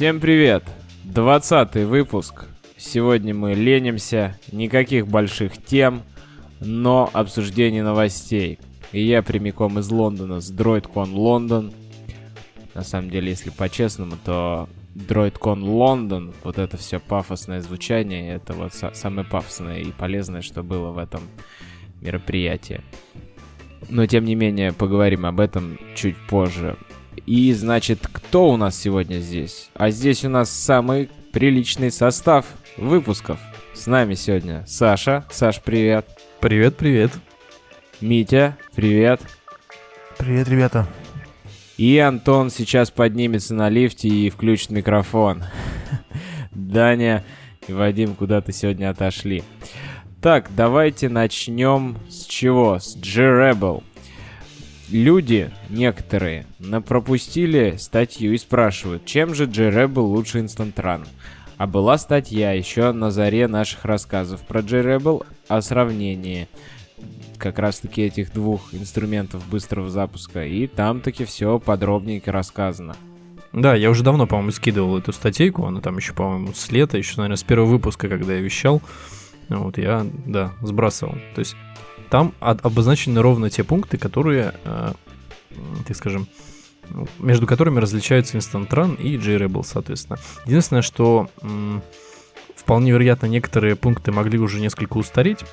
Всем привет! 20 выпуск. Сегодня мы ленимся, никаких больших тем, но обсуждение новостей. И я прямиком из Лондона с DroidCon Лондон. На самом деле, если по-честному, то DroidCon Лондон, вот это все пафосное звучание, это вот самое пафосное и полезное, что было в этом мероприятии. Но, тем не менее, поговорим об этом чуть позже. И, значит, кто у нас сегодня здесь? А здесь у нас самый приличный состав выпусков. С нами сегодня Саша. Саш, привет. Привет, привет. Митя, привет. Привет, ребята. И Антон сейчас поднимется на лифте и включит микрофон. Даня и Вадим куда-то сегодня отошли. Так, давайте начнем с чего? С G-Rebel люди, некоторые, пропустили статью и спрашивают, чем же J-Rebel лучше Instant. А была статья еще на заре наших рассказов про J-Rebel о сравнении как раз-таки этих двух инструментов быстрого запуска. И там таки все подробненько рассказано. Да, я уже давно, по-моему, скидывал эту статейку, она там еще, по-моему, с лета, еще, наверное, с первого выпуска, когда я вещал. Вот я, да, сбрасывал. То есть там обозначены ровно те пункты, которые, э, так скажем, между которыми различаются Instant Run и JRebel, соответственно. Единственное, что вполне вероятно некоторые пункты могли уже несколько устареть,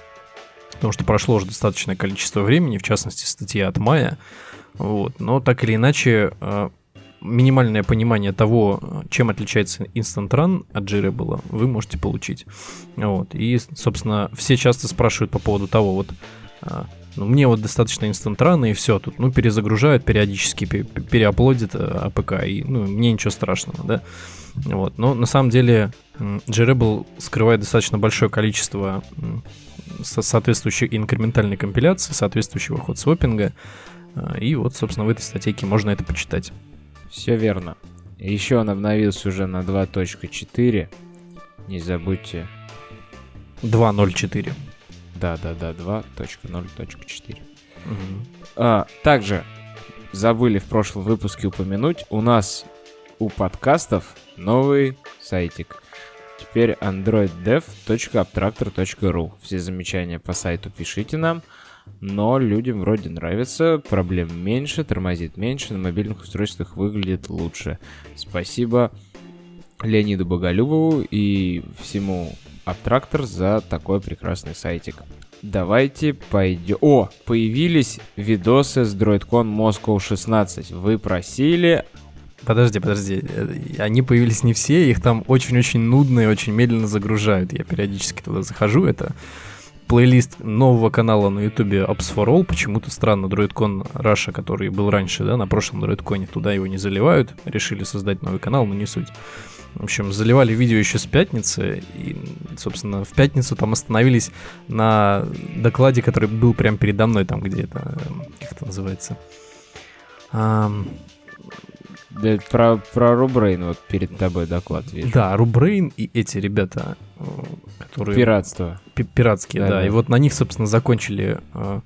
потому что прошло уже достаточное количество времени, в частности, статья от мая. Вот. Но так или иначе, э, минимальное понимание того, чем отличается Instant Run от JRebel, вы можете получить. Вот. И, собственно, все часто спрашивают по поводу того, вот ну, мне вот достаточно instant run а и все тут, ну, перезагружают периодически, пере upload ят э, АПК, и, ну, мне ничего страшного, да. Вот, но на самом деле JRebel скрывает достаточно большое количество соответствующей инкрементальной компиляции, соответствующего hot swapping а, а, и вот, собственно, в этой статейке можно это почитать. Все верно. Еще он обновился уже на 2.4. Не забудьте. 2.04. Да, да, да, 2.0.4. Угу. А, также забыли в прошлом выпуске упомянуть, у нас у подкастов новый сайтик. Теперь androiddev.abtractor.ru. Все замечания по сайту пишите нам. Но людям вроде нравится, проблем меньше, тормозит меньше, на мобильных устройствах выглядит лучше. Спасибо Леониду Боголюбову и всему Абтрактор за такой прекрасный сайтик. Давайте пойдем... О, появились видосы с DroidCon Moscow 16. Вы просили... Подожди, подожди. Они появились не все, их там очень-очень нудно и очень медленно загружают. Я периодически туда захожу, это плейлист нового канала на ютубе Ops for All. Почему-то странно, DroidCon Russia, который был раньше, да, на прошлом DroidCon, туда его не заливают. Решили создать новый канал, но не суть. В общем, заливали видео еще с пятницы, и, собственно, в пятницу там остановились на докладе, который был прямо передо мной, там где это, как это называется? Um... Да, про, про Рубрейн вот перед тобой доклад вижу. Да, Рубрейн и эти ребята, э, которые... Пиратство. Пиратские, да, да. И вот на них, собственно, закончили э,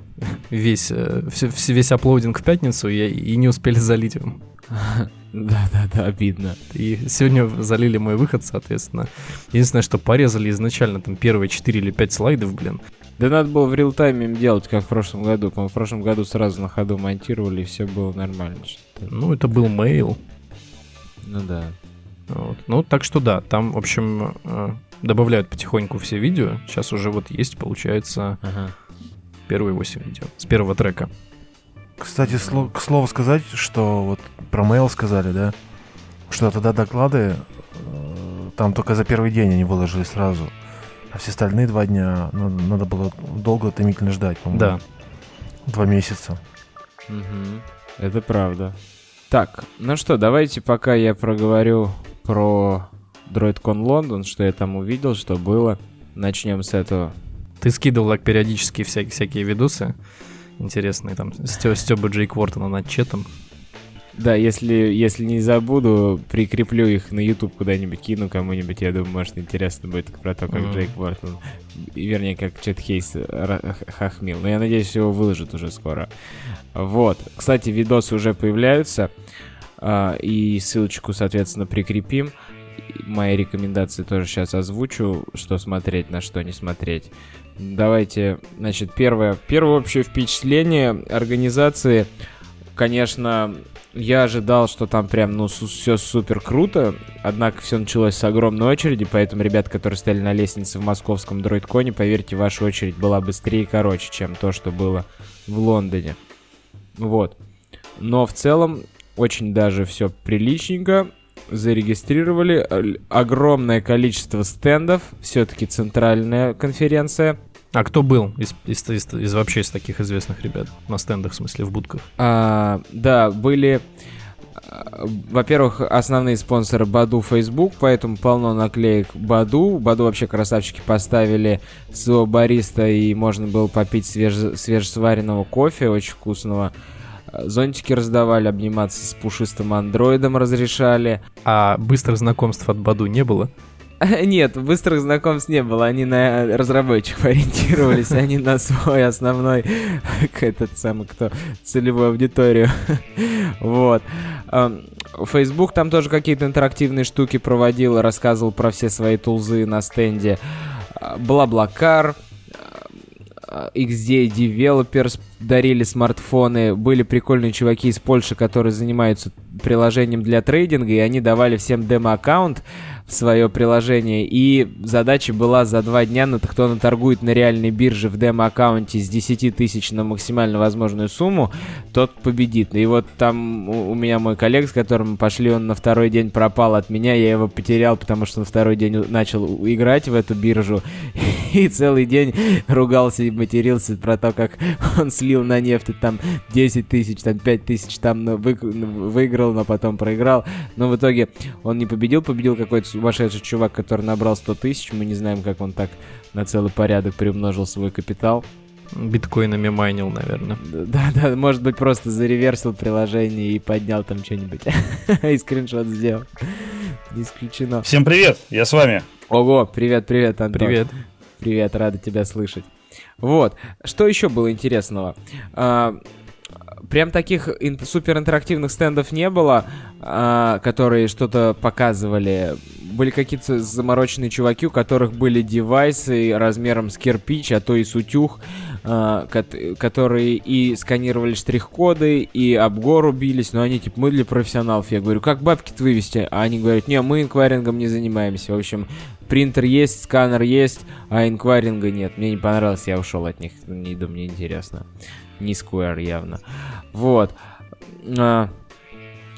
весь, э, весь аплодинг в пятницу и, и не успели залить его. Да-да-да, обидно. И сегодня залили мой выход, соответственно. Единственное, что порезали изначально там первые 4 или 5 слайдов, блин. Да надо было в реал-тайме им делать, как в прошлом году. По-моему, в прошлом году сразу на ходу монтировали, и все было нормально. Ну, это был мейл. Ну да. Вот. Ну, так что да, там, в общем, э, добавляют потихоньку все видео. Сейчас уже вот есть, получается, ага. первые 8 видео с первого трека. Кстати, сло, к слову сказать, что вот про mail сказали, да, что тогда доклады э, там только за первый день они выложили сразу, а все остальные два дня надо, надо было долго томительно ждать, по-моему. Да. Два месяца. Угу. Это правда. Так, ну что, давайте пока я проговорю про DroidCon Лондон, что я там увидел, что было. Начнем с этого. Ты скидывал так периодически всякие, всякие видосы интересные, там, Стёба Джейк Уортона над четом. Да, если, если не забуду, прикреплю их на YouTube куда-нибудь, кину кому-нибудь. Я думаю, может, интересно будет про то, как mm-hmm. Джейк Уортон, вернее, как Чет Хейс хахмил. Но я надеюсь, его выложат уже скоро. Вот. Кстати, видосы уже появляются. А, и ссылочку, соответственно, прикрепим. Мои рекомендации тоже сейчас озвучу, что смотреть, на что не смотреть. Давайте, значит, первое, первое общее впечатление организации, конечно, я ожидал, что там прям, ну, все супер круто, однако все началось с огромной очереди, поэтому ребят, которые стояли на лестнице в московском дроидконе, поверьте, ваша очередь была быстрее и короче, чем то, что было в Лондоне. Вот. Но в целом очень даже все приличненько. Зарегистрировали огромное количество стендов. Все-таки центральная конференция. А кто был из, из, из, из вообще из таких известных ребят на стендах, в смысле, в будках? А, да, были, а, во-первых, основные спонсоры Баду Facebook, поэтому полно наклеек Баду. Баду вообще красавчики поставили своего бариста, и можно было попить свеж... свежесваренного кофе, очень вкусного. Зонтики раздавали, обниматься с пушистым андроидом разрешали. А быстрых знакомств от Баду не было? Нет, быстрых знакомств не было, они на разработчиков ориентировались, они на свой основной, этот самый, кто, целевую аудиторию. Вот. Facebook там тоже какие-то интерактивные штуки проводил, рассказывал про все свои тулзы на стенде. Бла-блакар, XD Developers дарили смартфоны. Были прикольные чуваки из Польши, которые занимаются приложением для трейдинга, и они давали всем демо-аккаунт свое приложение. И задача была за два дня, на кто наторгует на реальной бирже в демо-аккаунте с 10 тысяч на максимально возможную сумму, тот победит. И вот там у, меня мой коллег, с которым пошли, он на второй день пропал от меня, я его потерял, потому что на второй день начал играть в эту биржу. И целый день ругался и матерился про то, как он слил на нефть там 10 тысяч, там 5 тысяч, там ну, выиграл, но потом проиграл. Но в итоге он не победил, победил какой-то сумасшедший чувак, который набрал 100 тысяч. Мы не знаем, как он так на целый порядок приумножил свой капитал. Биткоинами майнил, наверное. Да, да, может быть, просто зареверсил приложение и поднял там что-нибудь. и скриншот сделал. Не исключено. Всем привет, я с вами. Ого, привет, привет, Антон. Привет. Привет, рада тебя слышать. Вот, что еще было интересного? Прям таких ин- супер интерактивных стендов не было, а, которые что-то показывали. Были какие-то замороченные чуваки, у которых были девайсы размером с кирпич, а то и с утюг, а, ко- которые и сканировали штрих-коды, и об гору бились, но они типа, мы для профессионалов. Я говорю, как бабки-то вывести? А они говорят, не, мы инквайрингом не занимаемся. В общем, принтер есть, сканер есть, а инквайринга нет. Мне не понравилось, я ушел от них. Не думаю, мне интересно не Square явно. Вот. А,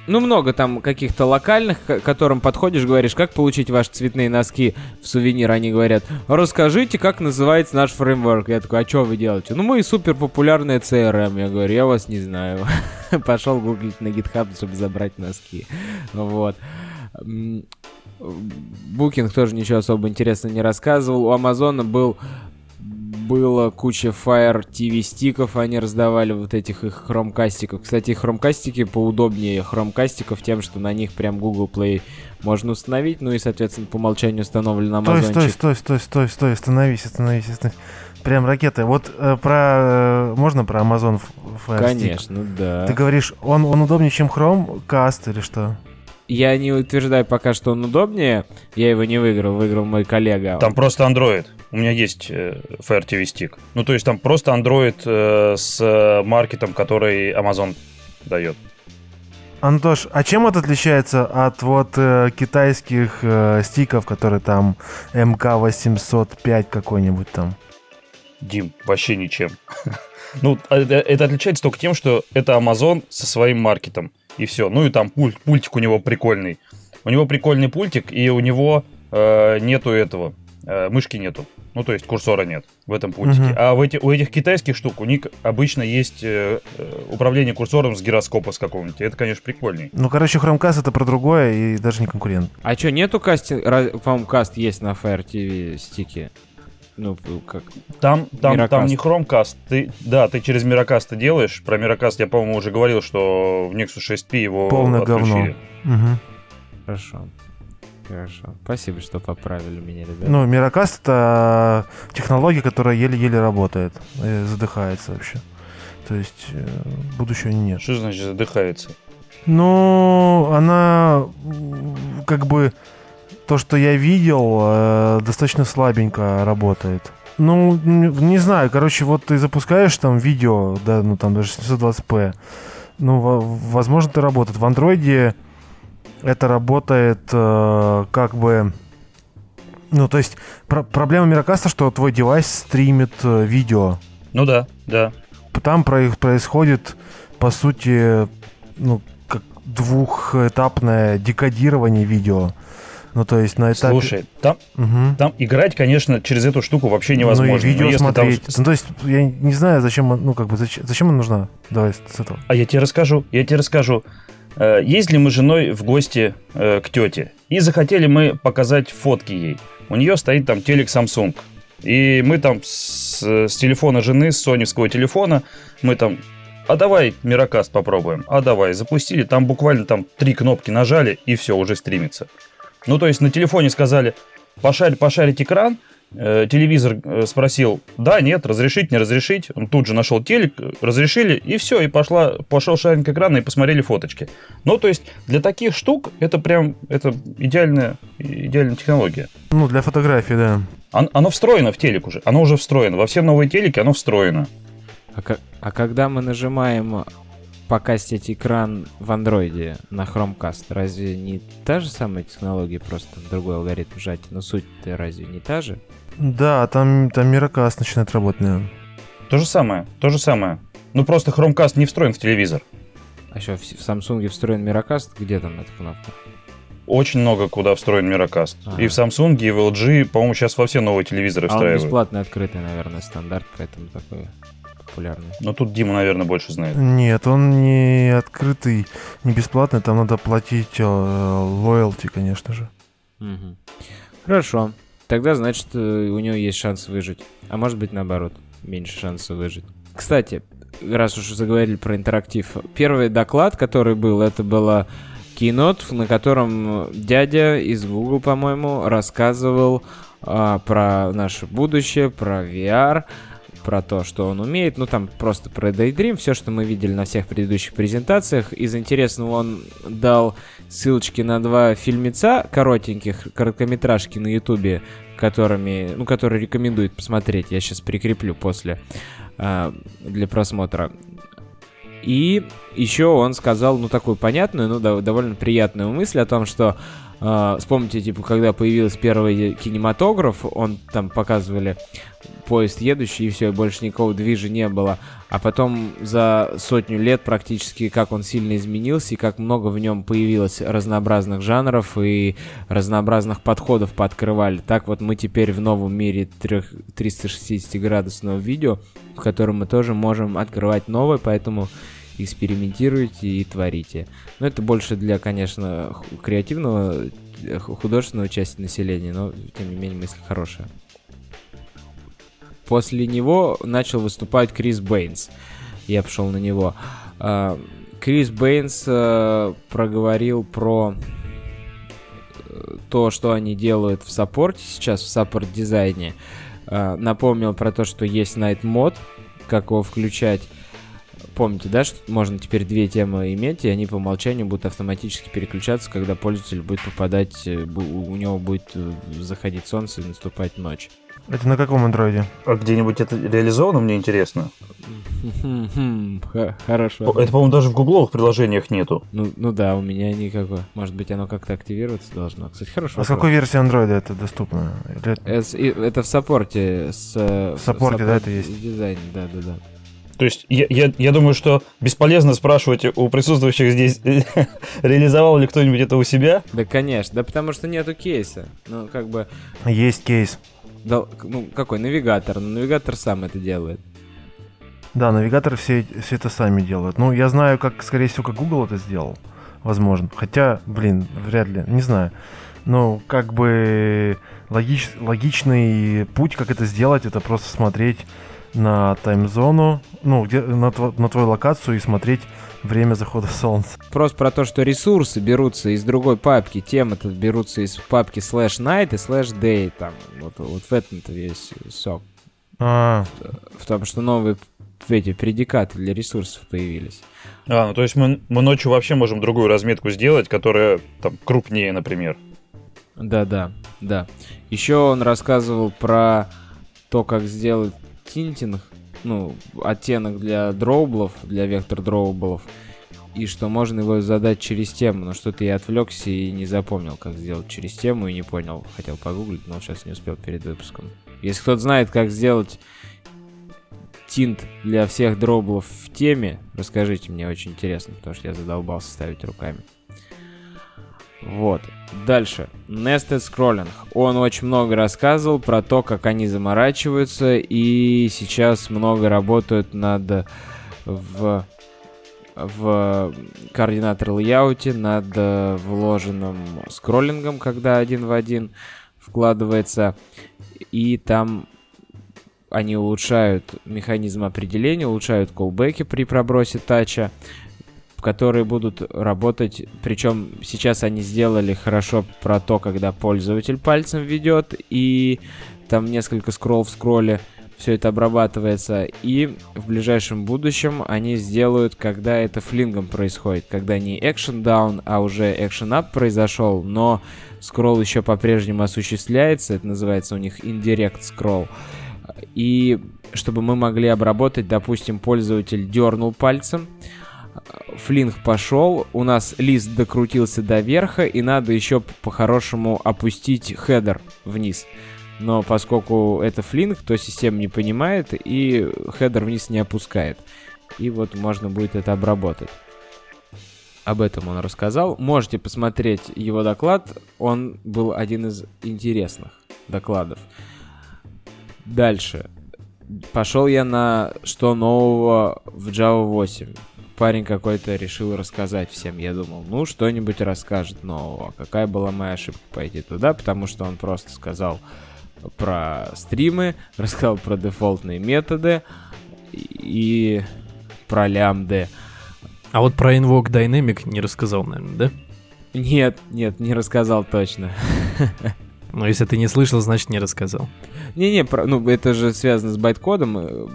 ну, много там каких-то локальных, к которым подходишь, говоришь, как получить ваши цветные носки в сувенир. Они говорят, расскажите, как называется наш фреймворк. Я такой, а что вы делаете? Ну, мы супер популярные CRM. Я говорю, я вас не знаю. Пошел гуглить на GitHub, чтобы забрать носки. Вот. Букинг тоже ничего особо интересного не рассказывал. У Амазона был было куча Fire TV стиков, они раздавали вот этих их хромкастиков. Кстати, хромкастики поудобнее хромкастиков тем, что на них прям Google Play можно установить, ну и, соответственно, по умолчанию установлен на Amazon. Стой, стой, стой, стой, стой, остановись, остановись, остановись. Прям ракеты. Вот э, про... Э, можно про Amazon Fire Конечно, Stick? да. Ты говоришь, он, он удобнее, чем Chromecast или что? Я не утверждаю пока, что он удобнее. Я его не выиграл, выиграл мой коллега. Там просто Android. У меня есть э, Fire TV Stick. Ну, то есть там просто Android э, с маркетом, который Amazon дает. Антош, а чем это отличается от вот э, китайских э, стиков, которые там МК-805 какой-нибудь там? Дим, вообще ничем. Ну, это отличается только тем, что это Amazon со своим маркетом. И все. Ну и там пульт, пультик у него прикольный. У него прикольный пультик, и у него э, нету этого. Э, мышки нету. Ну, то есть курсора нет в этом пультике. Uh-huh. А в эти, у этих китайских штук у них обычно есть э, э, управление курсором с гироскопа с какого-нибудь. Это, конечно, прикольней. Ну, короче, Chromecast это про другое и даже не конкурент. А что, нету кастинг? Каст есть на Fire TV стике. Ну, как... Там, там, там не Chromecast. Ты, да, ты через Miracast делаешь. Про Miracast я, по-моему, уже говорил, что в Nexus 6P его Полное отключили. говно. Угу. Хорошо. Хорошо. Спасибо, что поправили меня, ребята. Ну, Miracast это технология, которая еле-еле работает. И задыхается вообще. То есть э, будущего нет. Что значит задыхается? Ну, она как бы то, что я видел, э, достаточно слабенько работает. Ну, не знаю, короче, вот ты запускаешь там видео, да, ну там даже 720p, ну, во- возможно, это работает. В андроиде это работает э, как бы... Ну, то есть про- проблема Мирокаста, что твой девайс стримит э, видео. Ну да, да. Там про- происходит, по сути, ну, как двухэтапное декодирование видео. Ну, то есть на этапе... Слушай, там, Мгм. там играть, конечно, через эту штуку вообще невозможно. Ну и видео если там- смотреть. Ну, то есть, я не знаю, зачем, ну, как бы, зачем, зачем она нужна? Давай с с этого. А я тебе расскажу, я тебе расскажу. Э, Ездили мы с женой в гости э, к тете. И захотели мы показать фотки ей. У нее стоит там телек Samsung. И мы там с, с телефона жены, с соневского телефона, мы там, а давай Мирокаст попробуем. А давай, запустили. Там буквально там три кнопки нажали, и все, уже стримится. Ну, то есть на телефоне сказали, пошарь, пошарить экран, Э, телевизор э, спросил, да, нет, разрешить, не разрешить. Он тут же нашел телек, разрешили, и все, и пошла, пошел шаринг экрана, и посмотрели фоточки. Ну, то есть, для таких штук это прям, это идеальная, идеальная технология. Ну, для фотографии, да. Он- оно встроено в телек уже, оно уже встроено. Во все новые телеки оно встроено. А, а когда мы нажимаем покастить экран в андроиде на Chromecast, разве не та же самая технология, просто другой алгоритм сжатия? Но суть-то разве не та же? Да, там, там Мирокаст начинает работать, наверное. То же самое, то же самое. Ну, просто Chromecast не встроен в телевизор. А еще в, Samsung встроен Miracast, где там эта кнопка? Очень много куда встроен Мирокаст. Ага. И в Samsung, и в LG, по-моему, сейчас во все новые телевизоры А он встраивают. бесплатный, открытый, наверное, стандарт, поэтому такой популярный. Но тут Дима, наверное, больше знает. Нет, он не открытый, не бесплатный, там надо платить э, лоялти, конечно же. Мгм. Хорошо. Тогда, значит, э, у него есть шанс выжить. А может быть, наоборот, меньше шансов выжить. Кстати, раз уж заговорили про интерактив, первый доклад, который был, это была Keynote, на котором дядя из Google, по-моему, рассказывал а, про наше будущее, про VR, про то, что он умеет. Ну, там просто про Daydream, все, что мы видели на всех предыдущих презентациях. Из интересного он дал ссылочки на два фильмеца коротеньких, короткометражки на Ютубе, которыми, ну, которые рекомендует посмотреть. Я сейчас прикреплю после а, для просмотра. И еще он сказал, ну, такую понятную, ну, дов- довольно приятную мысль о том, что а, вспомните, типа, когда появился первый кинематограф, он там показывали поезд едущий, и все, больше никакого движа не было. А потом за сотню лет практически как он сильно изменился, и как много в нем появилось разнообразных жанров и разнообразных подходов пооткрывали. Так вот мы теперь в новом мире трех- 360-градусного видео, в котором мы тоже можем открывать новое, поэтому экспериментируйте и творите. Но это больше для, конечно, креативного, э, ху- художественного части населения, но, тем не менее, мысль хорошая. После него начал выступать Крис Бэйнс. Я пошел на него. А, Крис Бэйнс э, проговорил про э, то, что они делают в support е сейчас, в support design е. А, Напомнил про то, что есть Night Mode, как его включать. Помните, да, что можно теперь две темы иметь, и они по умолчанию будут автоматически переключаться, когда пользователь будет попадать, э, у него будет э, заходить солнце и наступать ночь. Это на каком андроиде? А где-нибудь это реализовано, мне интересно. Хм, Хорошо. Это, по-моему, даже в гугловых приложениях нету. Ну, ну да, у меня никакое. Может быть, оно как-то активироваться должно. Кстати, хорошо. А с какой версии андроида это доступно? Или это- Это в support е с... э, В support е, да, это есть? Дизайн, да, да, да. То есть я, я, я думаю, что бесполезно спрашивать у присутствующих здесь, реализовал ли кто-нибудь это у себя. Да, конечно. Да потому что нету кейса. Ну, как бы... Есть кейс. да, ну, какой? Навигатор. Ну, навигатор сам это делает. Да, навигаторы все, все это сами делают. Ну, я знаю, как, скорее всего, как Google это сделал. Возможно. Хотя, блин, вряд ли. Не знаю. Ну, как бы логич, логичный путь, как это сделать, это просто смотреть на таймзону, ну, где, на, тво- на твою локацию и смотреть время захода солнца. Просто про то, что ресурсы берутся из другой папки, темы-то берутся из папки slash night и slash day, там, вот, вот в этом-то весь сок. А, В том, что новые эти предикаты для ресурсов появились. А, ну то есть мы, мы ночью вообще можем другую разметку сделать, которая там крупнее, например. Да, да, да. Еще он рассказывал про то, как сделать тинтинг, ну, оттенок для дроублов, для вектор дроублов, и что можно его задать через тему, но что-то я отвлекся и не запомнил, как сделать через тему, и не понял. Хотел погуглить, но сейчас не успел перед выпуском. Если кто-то знает, как сделать тинт для всех дроблов в теме, расскажите, мне очень интересно, потому что я задолбался ставить руками. Вот. Дальше. Nested Scrolling. Он очень много рассказывал про то, как они заморачиваются, и сейчас много работают над в в координатор лейауте над э, вложенным скроллингом, когда один в один вкладывается. И там они улучшают механизм определения, улучшают колбеки при пробросе тача, которые будут работать, причем сейчас они сделали хорошо про то, когда пользователь пальцем ведет, и там несколько скролл в скролле, все это обрабатывается, и в ближайшем будущем они сделают, когда это флингом происходит, когда не action down, а уже action up произошел, но скролл еще по-прежнему осуществляется, это называется у них indirect scroll, и чтобы мы могли обработать, допустим, пользователь дернул пальцем, fling пошел, у нас лист докрутился до верха, и надо еще по-хорошему опустить header вниз. Но поскольку это fling, то система не понимает и header вниз не опускает. И вот можно будет это обработать. Об этом он рассказал. Можете посмотреть его доклад. Он был один из интересных докладов. Дальше. Пошел я на что нового в Java 8 парень какой-то решил рассказать всем. Я думал, ну, что-нибудь расскажет нового. Какая была моя ошибка пойти туда, потому что он просто сказал про стримы, рассказал про дефолтные методы и про лямды. А вот про Invoke Dynamic не рассказал, наверное, да? Нет, нет, не рассказал точно. Но если ты не слышал, значит не рассказал. Не-не, ну это же связано с байткодом, э,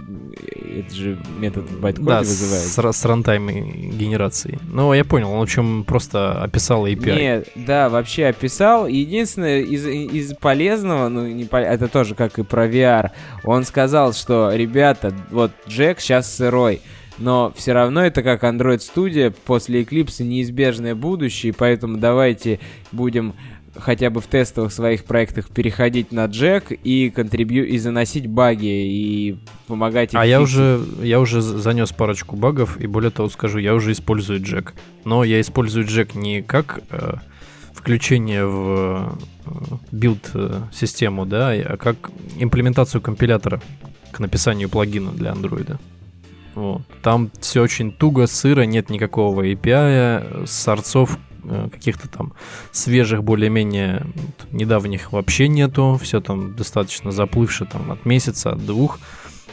это же метод в байткоде да, вызывает. С, с рантайм генерацией. Ну, я понял, он в общем просто описал API. Нет, да, вообще описал. Единственное из, из полезного, ну, не, это тоже как и про VR, он сказал, что, ребята, вот Джек сейчас сырой, но все равно это как Android Studio после Eclipse неизбежное будущее, поэтому давайте будем хотя бы в тестовых своих проектах переходить на джек и контрибью и заносить баги и помогать им. А я уже я уже занес парочку багов и более того скажу, я уже использую джек, но я использую джек не как э, включение в э, build э, систему, да, а как имплементацию компилятора к написанию плагина для андроида. Вот. Там все очень туго, сыро, нет никакого API, сорцов Э, каких-то там свежих, более-менее недавних вообще нету. Все там достаточно заплывшее там от месяца, от двух.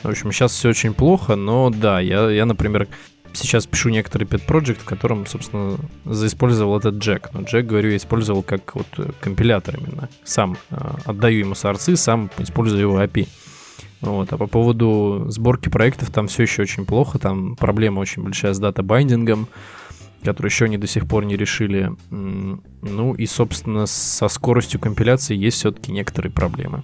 В общем, сейчас все очень плохо, но да, я, я например, сейчас пишу некоторый pet project, в котором, собственно, заиспользовал этот джек. Но джек, говорю, я использовал как вот компилятор именно. Сам э, отдаю ему сорцы, сам использую его API. Вот. А по поводу сборки проектов там все еще очень плохо, там проблема очень большая с дата-байдингом который еще они до сих пор не решили. Ну и, собственно, со скоростью компиляции есть все-таки некоторые проблемы.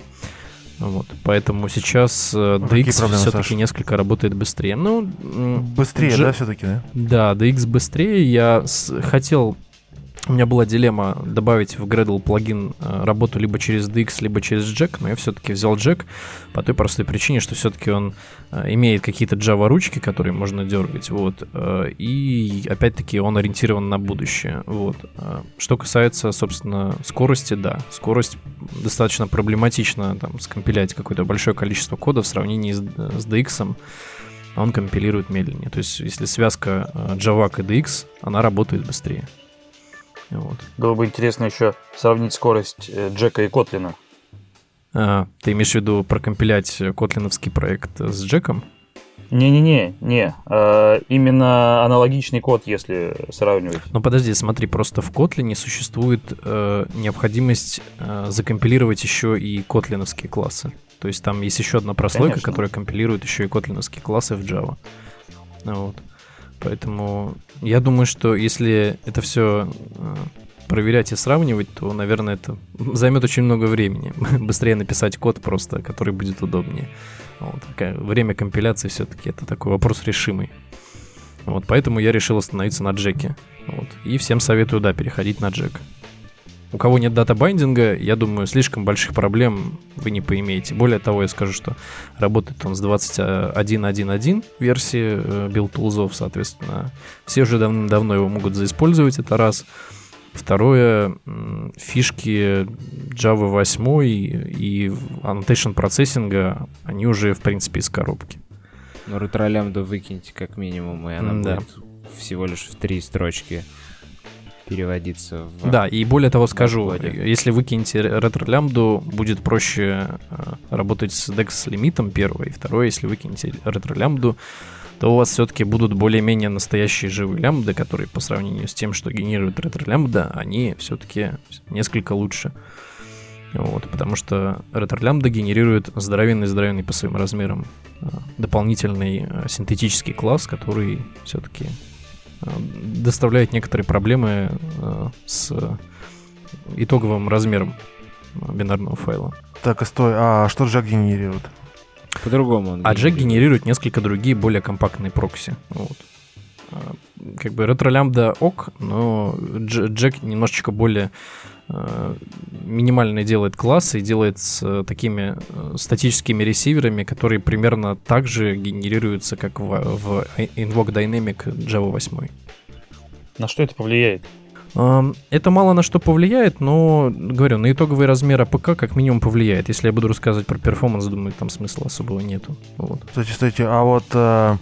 Вот, поэтому сейчас э, а DX все-таки несколько работает быстрее. Ну, быстрее, G... да, все-таки, да? Да, DX быстрее. Я с... хотел у меня была дилемма добавить в Gradle плагин э, работу либо через DX, либо через Jack, но я все-таки взял Jack по той простой причине, что все-таки он э, имеет какие-то Java ручки, которые можно дергать, вот, э, и опять-таки он ориентирован на будущее, вот. Что касается, собственно, скорости, да, скорость достаточно проблематично там скомпилять какое-то большое количество кода в сравнении с, с DX, он компилирует медленнее. То есть, если связка Java и DX, она работает быстрее. Вот. Было бы интересно еще сравнить скорость э, Джека и Котлина. А, ты имеешь в виду прокомпилять котлиновский проект с Джеком? Не-не-не, не. А, именно аналогичный код, если сравнивать. Ну подожди, смотри, просто в Kotlin существует э, необходимость э, закомпилировать еще и котлиновские классы. То есть там есть еще одна прослойка, Конечно. которая компилирует еще и котлиновские классы в Java. Вот. Поэтому я думаю, что если это все проверять и сравнивать, то, наверное, это займет очень много времени. Быстрее написать код просто, который будет удобнее. Вот. Время компиляции все-таки это такой вопрос решимый. Вот, поэтому я решил остановиться на джеке. Вот. И всем советую, да, переходить на джек. У кого нет дата-байдинга, я думаю, слишком больших проблем вы не поимеете. Более того, я скажу, что работает он с 21.1.1 версии э, build тулзов, соответственно. Все уже давным-давно его могут заиспользовать, это раз. Второе, фишки Java 8 и annotation процессинга, они уже, в принципе, из коробки. Ну, ретролямбду выкиньте как минимум, и она М-да. будет всего лишь в три строчки переводиться в... Да, и более того скажу, коде. если выкинете ретро-лямбду, будет проще э, работать с DEX лимитом первое, и второе, если выкинете ретро-лямбду, то у вас все-таки будут более-менее настоящие живые лямбды, которые по сравнению с тем, что генерирует ретро-лямбда, они все-таки несколько лучше. Вот, потому что ретро-лямбда генерирует здоровенный-здоровенный по своим размерам э, дополнительный э, синтетический класс, который все-таки доставляет некоторые проблемы э, с итоговым размером э, бинарного файла. Так, и стой, а что Джек генерирует? По-другому он А Джек генерирует. несколько другие более компактные прокси. Вот. А, Как бы Retrolambda ок, но Дж- Джек немножечко более э, минимально делает классы и делает с э, такими э, статическими ресиверами, которые примерно так же генерируются, как в, в Invoke Dynamic Java 8. На что это повлияет? Это мало на что повлияет, но, говорю, на итоговый размер APK как минимум повлияет. Если я буду рассказывать про performance, думаю, там смысла особого нету. Вот. Кстати, стойте, а вот э,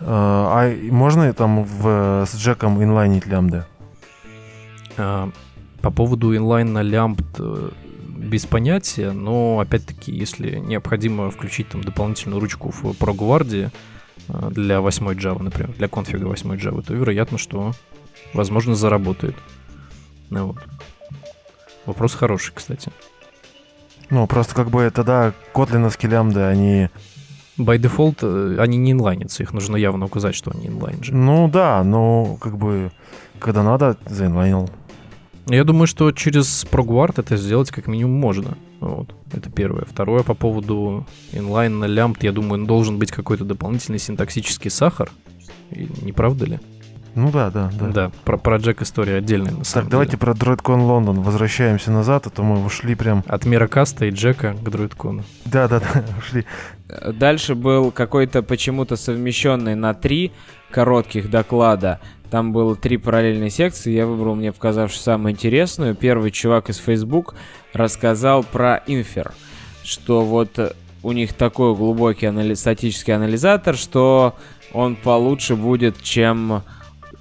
э, а можно там в, с Джеком инлайнить лямбды? По поводу инлайн на лямбд э, без понятия, но опять-таки, если необходимо включить там дополнительную ручку в ProGuard э, для 8 Java, например, для конфига 8 Java, то вероятно, что возможно заработает. Ну вот. Вопрос хороший, кстати. Ну, просто как бы тогда котлиновские лямбды, они... By default э, они не инлайнятся, их нужно явно указать, что они инлайн же. Ну да, но как бы когда надо, заинлайнил. Я думаю, что через ProGuard это сделать как минимум можно. Вот. Это первое. Второе, по поводу inline на лямбд, я думаю, должен быть какой-то дополнительный синтаксический сахар. И не правда ли? Ну да, да, да. Да, про, про Джек история отдельная на самом Так, давайте деле. про DroidCon Лондон возвращаемся назад, а то мы ушли прям... От мира каста и Джека к DroidCon. Да, да, да, ушли. Дальше был какой-то почему-то совмещенный на три коротких доклада. Там было три параллельные секции. Я выбрал мне показавшую самую интересную. Первый чувак из Facebook рассказал про Infer, что вот э, у них такой глубокий анали- статический анализатор, что он получше будет, чем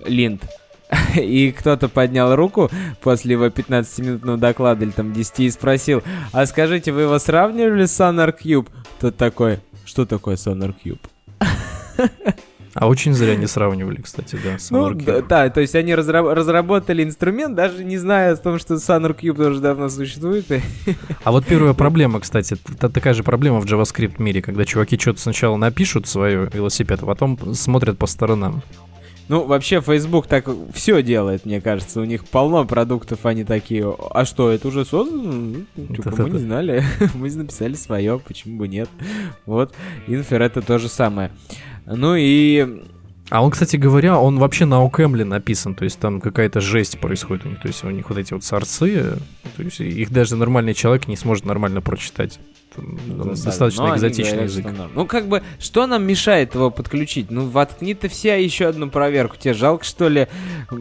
Линд. И кто-то поднял руку после его 15-минутного доклада или там 10 и спросил, а скажите, вы его сравнивали с Sonar Cube? Тот такой, что такое Sonar Cube? А очень зря не сравнивали, кстати, да, с Ну, да, да, то есть они разра- разработали инструмент, даже не зная о том, что Sonar Cube тоже давно существует. А вот первая проблема, кстати, это такая же проблема в JavaScript мире, когда чуваки что-то сначала напишут свое велосипед, а потом смотрят по сторонам. Ну, вообще, Facebook так все делает, мне кажется. У них полно продуктов, они такие, а что, это уже создано? Ну, типа, мы не знали, мы написали свое, почему бы нет. Вот, Инфер это то же самое. Ну и А он, кстати говоря, он вообще на Окэмле написан, то есть там какая-то жесть происходит у них, то есть у них вот эти вот сорцы, то есть их даже нормальный человек не сможет нормально прочитать. Там Засада. достаточно Но экзотичный говорят, язык. Ну, как бы, что нам мешает его подключить? Ну, воткни ты все еще одну проверку. Тебе жалко, что ли,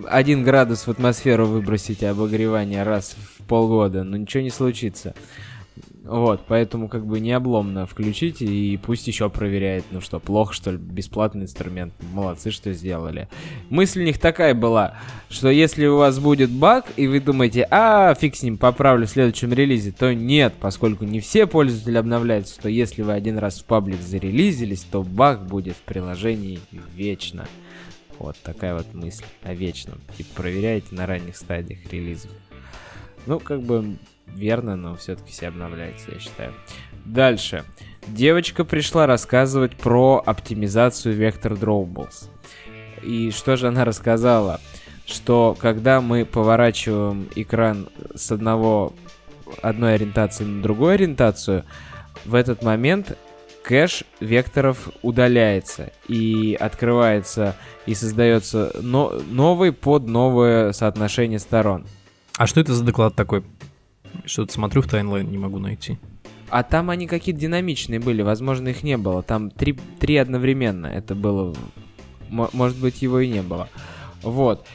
один градус в атмосферу выбросить обогревание раз в полгода? Ну, ничего не случится. Вот, поэтому как бы не обломно включите и пусть еще проверяет. Ну что, плохо что ли? Бесплатный инструмент. Молодцы, что сделали. Мысль у них такая была, что если у вас будет баг, и вы думаете, а, фиг с ним, поправлю в следующем релизе, то нет, поскольку не все пользователи обновляются, то если вы один раз в паблик зарелизились, то баг будет в приложении вечно. Вот такая вот мысль о вечном. Типа проверяйте на ранних стадиях релизов. Ну, как бы, верно, но все-таки все обновляется, я считаю. Дальше. Девочка пришла рассказывать про оптимизацию Vector Drawbles. И что же она рассказала? Что когда мы поворачиваем экран с одного одной ориентации на другую ориентацию, в этот момент кэш векторов удаляется и открывается и создается но, новый под новое соотношение сторон. А что это за доклад такой? Что-то смотрю в таймлайн, не могу найти. А там они какие-то динамичные были, возможно, их не было. Там три, три одновременно. Это было... Может быть, его и не было. Вот.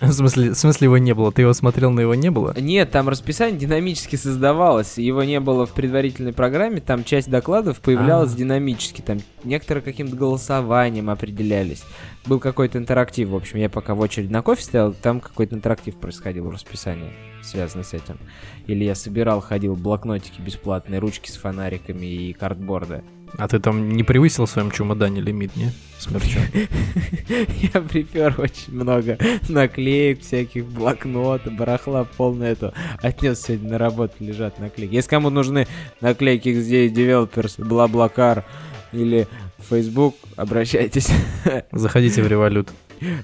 В смысле, в смысле его не было? Ты его смотрел, но его не было? Нет, там расписание динамически создавалось. Его не было в предварительной программе. Там часть докладов появлялась А-а-а. динамически. Там некоторые каким-то голосованием определялись. Был какой-то интерактив. В общем, я пока в очередь на кофе стоял, там какой-то интерактив происходил в расписании, связанный с этим. Или я собирал, ходил блокнотики бесплатные, ручки с фонариками и картборды. А ты там не превысил в своем чемодане лимит, не? Смерчом. Я припер очень много наклеек, всяких блокнотов, барахла полное это. Отнес сегодня на работу, лежат наклейки. Если кому нужны наклейки где Developers, Блаблакар или Facebook, обращайтесь. Заходите в Револют.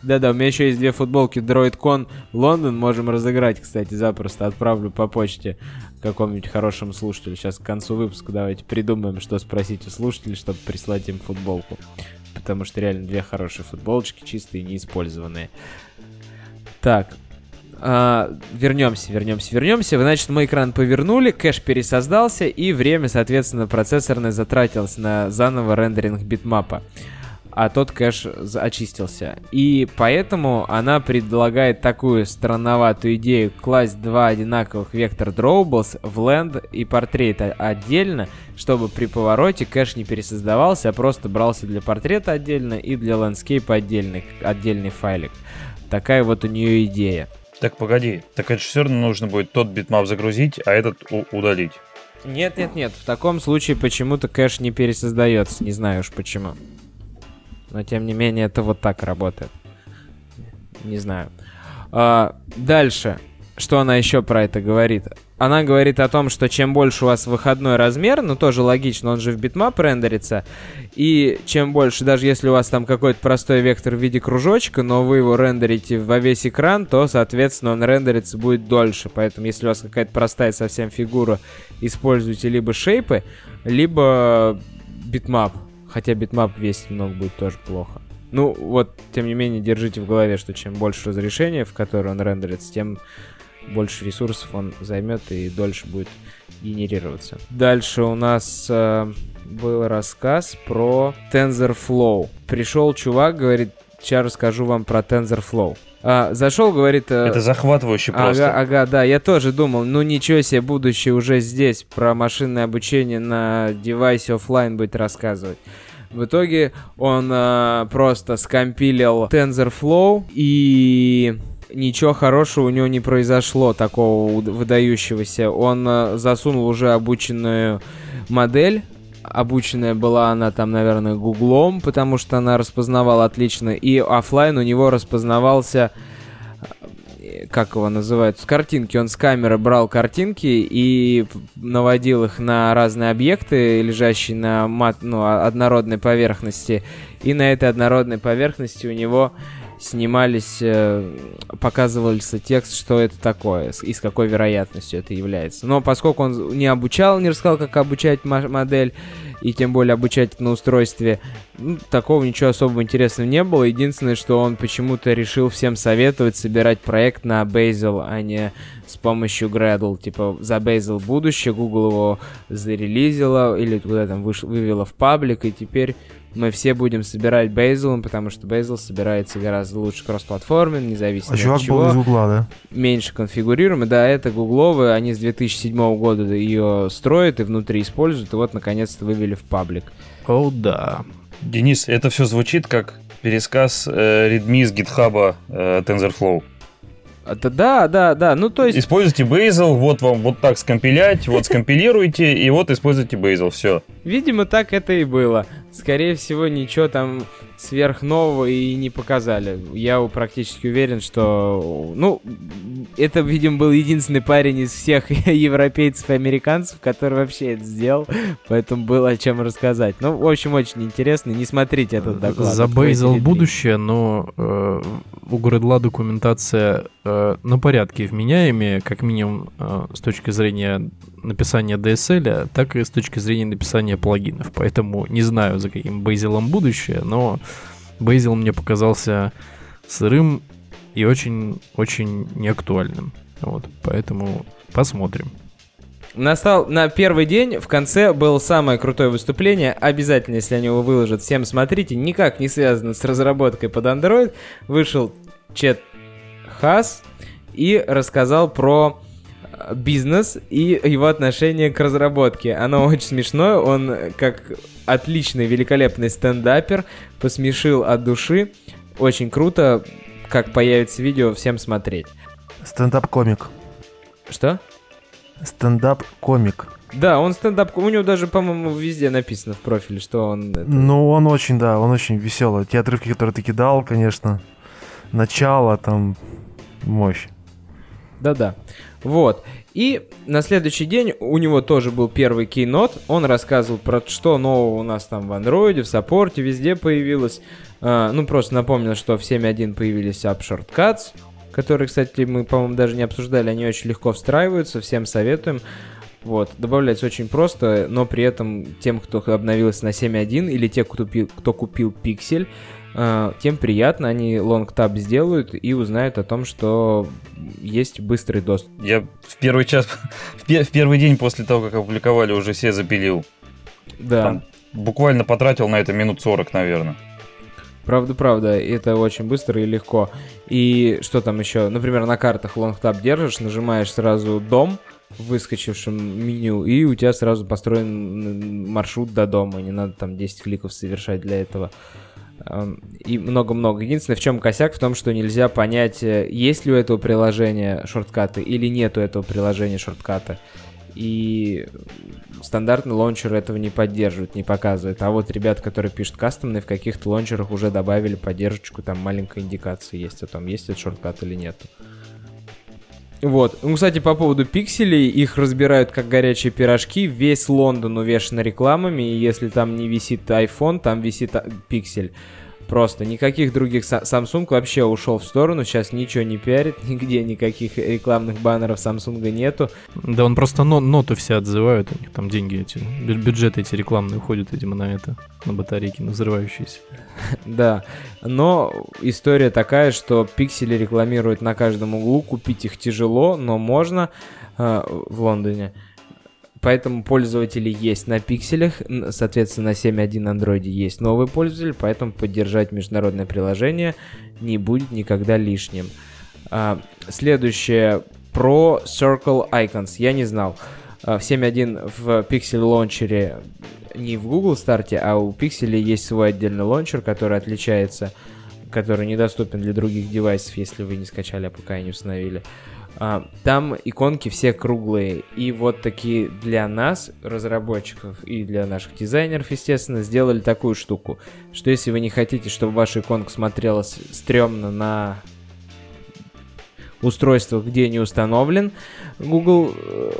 Да-да, у меня еще есть две футболки DroidCon Лондон, можем разыграть, кстати, запросто отправлю по почте какому-нибудь хорошему слушателю. Сейчас к концу выпуска давайте придумаем, что спросить у слушателей, чтобы прислать им футболку. Потому что реально две хорошие футболочки, чистые, неиспользованные. Так, а, вернемся, вернемся, вернемся. Значит, мы экран повернули, кэш пересоздался, и время, соответственно, процессорное затратилось на заново рендеринг битмапа а тот кэш очистился. И поэтому она предлагает такую странноватую идею класть два одинаковых vector drawables в land и портрет отдельно, чтобы при повороте кэш не пересоздавался, а просто брался для портрета отдельно и для landscape отдельный, отдельный файлик. Такая вот у нее идея. Так погоди, так это же все равно нужно будет тот bitmap загрузить, а этот удалить. Нет, нет, нет. В таком случае почему-то кэш не пересоздается. Не знаю уж почему. Но тем не менее это вот так работает. Не знаю. А, дальше. Что она еще про это говорит? Она говорит о том, что чем больше у вас выходной размер, ну тоже логично, он же в bitmap рендерится, и чем больше, даже если у вас там какой-то простой вектор в виде кружочка, но вы его рендерите во весь экран, то, соответственно, он рендерится будет дольше. Поэтому, если у вас какая-то простая совсем фигура, используйте либо шейпы, либо bitmap. Хотя bitmap весить много будет тоже плохо. Ну, вот, тем не менее, держите в голове, что чем больше разрешения, в которое он рендерится, тем больше ресурсов он займет и дольше будет генерироваться. Дальше у нас э, был рассказ про TensorFlow. Пришел чувак, говорит, сейчас расскажу вам про TensorFlow. А, зашел, говорит... Э, Это захватывающе просто. Ага, ага, да, я тоже думал, ну ничего себе, будущее уже здесь, про машинное обучение на девайсе офлайн будет рассказывать. В итоге он э, просто скомпилил TensorFlow и ничего хорошего у него не произошло, такого выдающегося. Он э, засунул уже обученную модель. Обученная была она там, наверное, гуглом, потому что она распознавала отлично. И офлайн у него распознавался как его называют, с картинки. Он с камеры брал картинки и наводил их на разные объекты, лежащие на мат, ну, однородной поверхности. И на этой однородной поверхности у него снимались, э, показывался текст, что это такое, и с какой вероятностью это является. Но поскольку он не обучал, не рассказал, как обучать модель, и тем более обучать на устройстве, ну, такого ничего особо интересного не было. Единственное, что он почему-то решил всем советовать собирать проект на Bazel, а не с помощью Gradle. Типа за Bazel будущее, Google его зарелизила или куда там выш... вывела в паблик, и теперь мы все будем собирать Bazel, потому что Bazel собирается гораздо лучше кросс-платформен, независимо а от чего. был из угла, да? Меньше конфигурируемый. Да, это гугловые, они с 2007 года ее строят и внутри используют, и вот наконец-то вывели в паблик. О, oh, да. Денис, это все звучит как пересказ э, редми с гитхаба э, TensorFlow. Это да, да, да. Ну, то есть... Используйте Bazel, вот вам вот так скомпилять, вот скомпилируйте, и вот используйте Bazel, все. Видимо, так это и было. скорее всего, ничего там сверхнового и не показали. Я практически уверен, что, ну, это, видимо, был единственный парень из всех европейцев и американцев, который вообще это сделал, поэтому было о чем рассказать. Ну, в общем, очень интересно. Не смотрите этот доклад. Забейзал будущее, но э, у Гредла документация э, на порядке вменяемее, как минимум э, с точки зрения написания DSL, так и с точки зрения написания плагинов. Поэтому не знаю, за каким Бейзелом будущее, но Бейзел мне показался сырым и очень-очень неактуальным. Вот, поэтому посмотрим. Настал на первый день, в конце было самое крутое выступление. Обязательно, если они его выложат, всем смотрите. Никак не связано с разработкой под Android. Вышел Чет Хаас и рассказал про э, бизнес и его отношение к разработке. Оно очень смешное, он как отличный, великолепный стендапер, посмешил от души. Очень круто, как появится видео, всем смотреть. Стендап-комик. Что? Стендап-комик. Да, он стендап, у него даже, по-моему, везде написано в профиле, что он... Это... Ну, он очень, да, он очень веселый. Те отрывки, которые ты кидал, конечно, начало там, мощь. Да-да. Вот. И на следующий день у него тоже был первый кейнот. Он рассказывал про что нового у нас там в андроиде, в саппорте, везде появилось. А, ну, просто напомнил, что в 7.1 появились App которые, кстати, мы, по-моему, даже не обсуждали. Они очень легко встраиваются, всем советуем. Вот, добавляется очень просто, но при этом тем, кто обновился на 7.1 или те, кто кто купил пиксель, тем приятно, они long tap сделают и узнают о том, что есть быстрый доступ. Я в первый час, в первый день после того, как опубликовали, уже все запилил. Да. Там буквально потратил на это минут 40, наверное. Правда, правда, это очень быстро и легко. И что там еще? Например, на картах long tap держишь, нажимаешь сразу дом в выскочившем меню, и у тебя сразу построен маршрут до дома. Не надо там 10 кликов совершать для этого и много-много. Единственное, в чем косяк, в том, что нельзя понять, э, есть ли у этого приложения шорткаты или нет у этого приложения шортката. И стандартный лончер этого не поддерживает, не показывает. А вот ребята, которые пишут кастомные, в каких-то лончерах уже добавили поддержку, там маленькая индикация есть о том, есть этот шорткат или нет. Вот. Ну, кстати, по поводу пикселей, их разбирают как горячие пирожки. Весь Лондон увешан рекламами, и если там не висит iPhone, там висит а, пиксель. Просто никаких других Samsung вообще ушел в сторону, сейчас ничего не пиарит, нигде никаких рекламных баннеров Samsung нету. Да он просто но, ноты все отзывают, у них там деньги эти, бюджеты эти рекламные уходят, видимо, на это, на батарейки, на взрывающиеся. Да, но история такая, что пиксели рекламируют на каждом углу, купить их тяжело, но можно э, в Лондоне. Поэтому пользователи есть на пикселях, соответственно, на 7.1 Android есть новый пользователь, поэтому поддержать международное приложение не будет никогда лишним. А, следующее про Circle Icons. Я не знал. А, в 7.1 в Pixel лончере не в Google старте, а у Pixel есть свой отдельный лончер, который отличается, который недоступен для других девайсов, если вы не скачали, а пока не установили. А, там иконки все круглые. И вот такие для нас, разработчиков, и для наших дизайнеров, естественно, сделали такую штуку, что если вы не хотите, чтобы ваша иконка смотрелась стрёмно на устройствах, где не установлен Google э,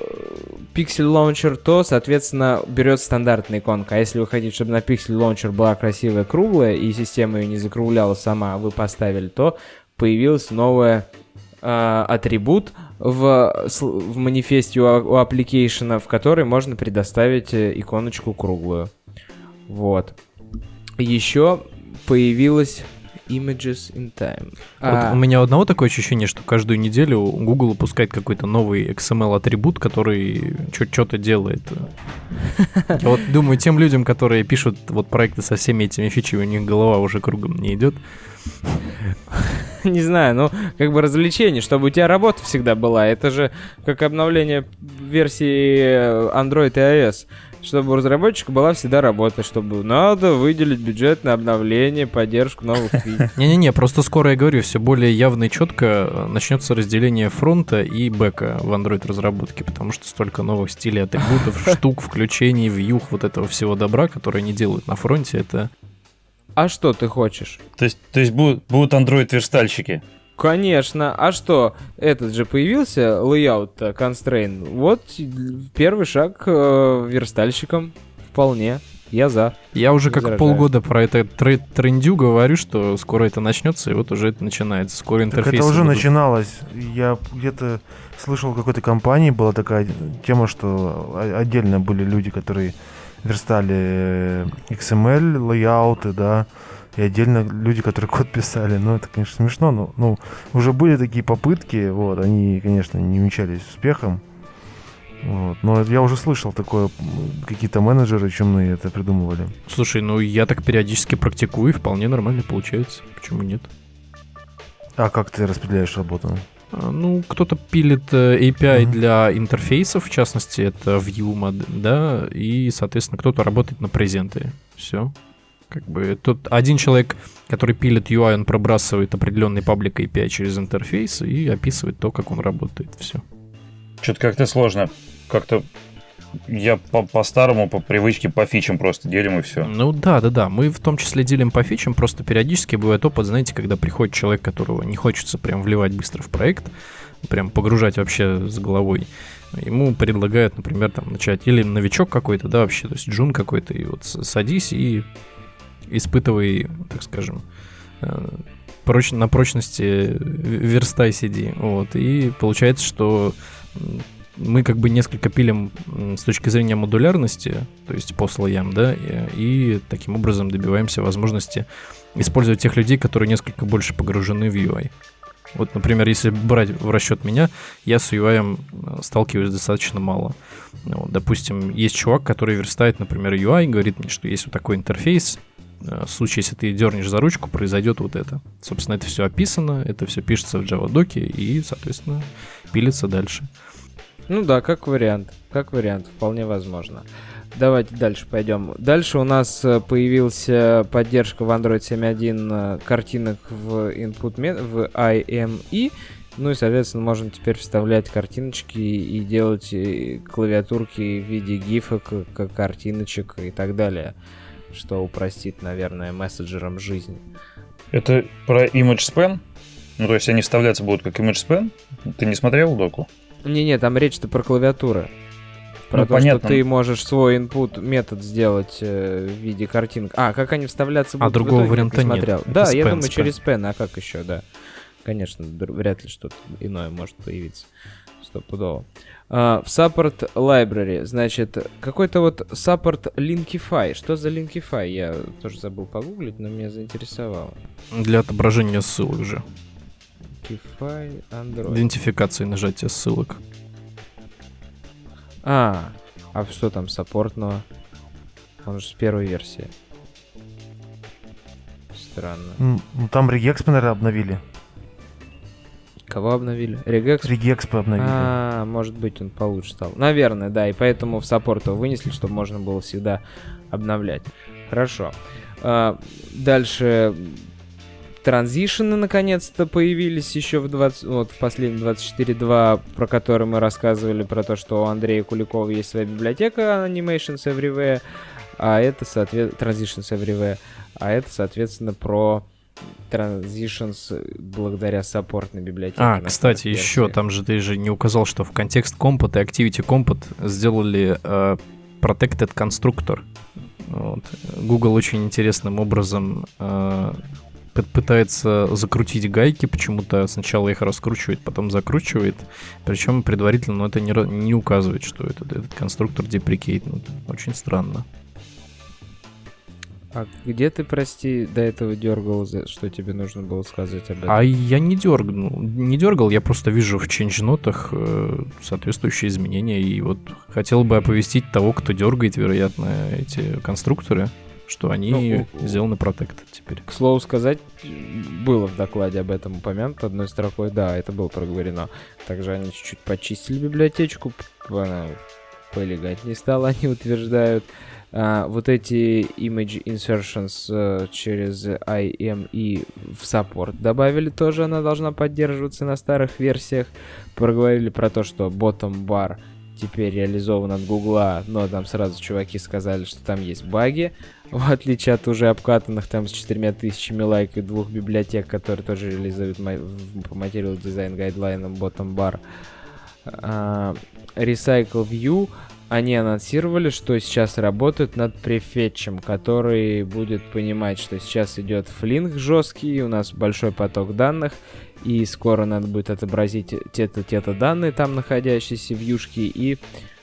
Pixel Launcher, то, соответственно, берет стандартная иконка. А если вы хотите, чтобы на Pixel Launcher была красивая круглая, и система ее не закругляла сама, а вы поставили, то появилась новая э, атрибут в, в манифесте у, у application, в который можно предоставить э, иконочку круглую. Вот. Еще появилась Images in Time. Вот а... У меня одного такое ощущение, что каждую неделю Google выпускает какой-то новый XML-атрибут, который что-то делает. Я вот думаю, тем людям, которые пишут вот проекты со всеми этими фичами, у них голова уже кругом не идет. Не знаю, ну, как бы развлечение, чтобы у тебя работа всегда была. Это же как обновление версии Android и iOS чтобы у разработчика была всегда работа, чтобы надо выделить бюджет на обновление, поддержку новых. Не-не-не, просто скоро я говорю, все более явно и четко начнется разделение фронта и бэка в Android разработке, потому что столько новых стилей атрибутов, штук, включений, вьюх, вот этого всего добра, которые они делают на фронте, это А что ты хочешь? То есть, то есть будут, будут Android-верстальщики. Конечно. А что, этот же появился, layout constraint. Вот первый шаг э, верстальщикам. Вполне. Я за. Я уже как Возражаю. полгода про это тре- трендю говорю, что скоро это начнется, и вот уже это начинается. Скоро Так интерфейсы это уже будут- начиналось. Я где-то слышал, в какой-то компании была такая тема, что отдельно были люди, которые верстали э, XML, лейауты, да, и отдельно люди, которые код писали. Ну, это, конечно, смешно, но ну, уже были такие попытки, вот, они, конечно, не увенчались успехом. Вот. Но я уже слышал такое, какие-то менеджеры чумные это придумывали. Слушай, ну я так периодически практикую, и вполне нормально получается. Почему нет? А как ты распределяешь работу? А, Ну, кто-то пилит э, API Мгм. для интерфейсов, в частности, это Vue, да, и, соответственно, кто-то работает на презенты. Все. Как бы тут один человек, который пилит UI, он пробрасывает определенный паблик API через интерфейс и описывает то, как он работает. Все. Что-то как-то сложно. Как-то я по- по-старому, по привычке, по фичам просто делим и все. Ну да, да, да. Мы в том числе делим по фичам, просто периодически бывает опыт, знаете, когда приходит человек, которого не хочется прям вливать быстро в проект, прям погружать вообще с головой. Ему предлагают, например, там начать или новичок какой-то, да, вообще, то есть джун какой-то, и вот садись и испытывай, так скажем, э, проч- на прочности верстай сиди. Вот. И получается, что мы как бы несколько пилим с точки зрения модулярности, то есть по слоям, да, и, и таким образом добиваемся возможности использовать тех людей, которые несколько больше погружены в UI. Вот, например, если брать в расчет меня, я с UI э, сталкиваюсь достаточно мало. Ну, допустим, есть чувак, который верстает, например, UI, говорит мне, что есть вот такой интерфейс, в случае, если ты дернешь за ручку, произойдет вот это. Собственно, это все описано, это все пишется в Java доке и, соответственно, пилится дальше. Ну да, как вариант. Как вариант, вполне возможно. Давайте дальше пойдем. Дальше у нас э, появился поддержка в Android 7.1 э, картинок в input в IME. Ну и, соответственно, можно теперь вставлять картиночки и делать э, клавиатурки в виде гифок, картиночек и так далее. Что упростит, наверное, мессенджерам жизнь. Это про image span? Ну, то есть они вставляться будут как image span? Ты не смотрел доку? Не-не, там речь-то про клавиатуры. Про Ну, то, понятно. что ты можешь свой input метод сделать э, в виде картинок. А, как они вставляться А будут в другого итоге, варианта не нет. смотрел. Это Да, я span, думаю, span. через pen, а как еще, да. Конечно, вряд ли что-то иное может появиться. Стопудово. А, в Support Library, значит, какой-то вот Support Linkify. Что за Linkify? Я тоже забыл погуглить, но меня заинтересовало. Для отображения ссылок же. Linkify Android. Идентификации нажатия ссылок. А, а что там саппортного? Он же с первой версии. Странно. Ну, там Regex, наверное, обновили. Кого обновили? Regex? Regex обновили. А, может быть, он получше стал. Наверное, да, и поэтому в саппорт его вынесли, чтобы можно было всегда обновлять. Хорошо. А, дальше транзишены наконец-то появились еще в 20, вот в последнем 24.2, про который мы рассказывали, про то, что у Андрея Куликова есть своя библиотека Animations Everywhere, а это, соответственно, Transitions Everywhere, а это, соответственно, про Transitions благодаря саппортной библиотеке. А, кстати, старых еще там же ты же не указал, что в контекст Compot и Activity Compot сделали э, Protected Constructor. Вот. Google очень интересным образом э, пытается закрутить гайки, почему-то сначала их раскручивает, потом закручивает, причем предварительно но это не, не указывает, что этот, этот конструктор деприкейтнут. Очень странно. А где ты, прости, до этого дергал, что тебе нужно было сказать об этом? А я не дергал, не дергал, я просто вижу в ченджнотах э, соответствующие изменения, и вот хотел бы оповестить того, кто дергает, вероятно, эти конструкторы, что они Ну, сделаны Protected теперь. К слову сказать, было в докладе об этом упомянуто одной строкой, да, это было проговорено. Также они чуть-чуть почистили библиотечку, она полегать не стал, они утверждают. А, вот эти image insertions э, через IME в саппорт добавили тоже, она должна поддерживаться на старых версиях. Проговорили про то, что bottom bar теперь реализован от Гугла, но там сразу чуваки сказали, что там есть баги, в отличие от уже обкатанных там с четырьмя тысячами лайк и двух библиотек, которые тоже реализуют по Material Design гайдлайнам Bottom Bar. А, Recycle View они анонсировали, что сейчас работают над префетчем, который будет понимать, что сейчас идет флинг жесткий, у нас большой поток данных, и скоро надо будет отобразить те-то, те-то данные там находящиеся в юшке, и,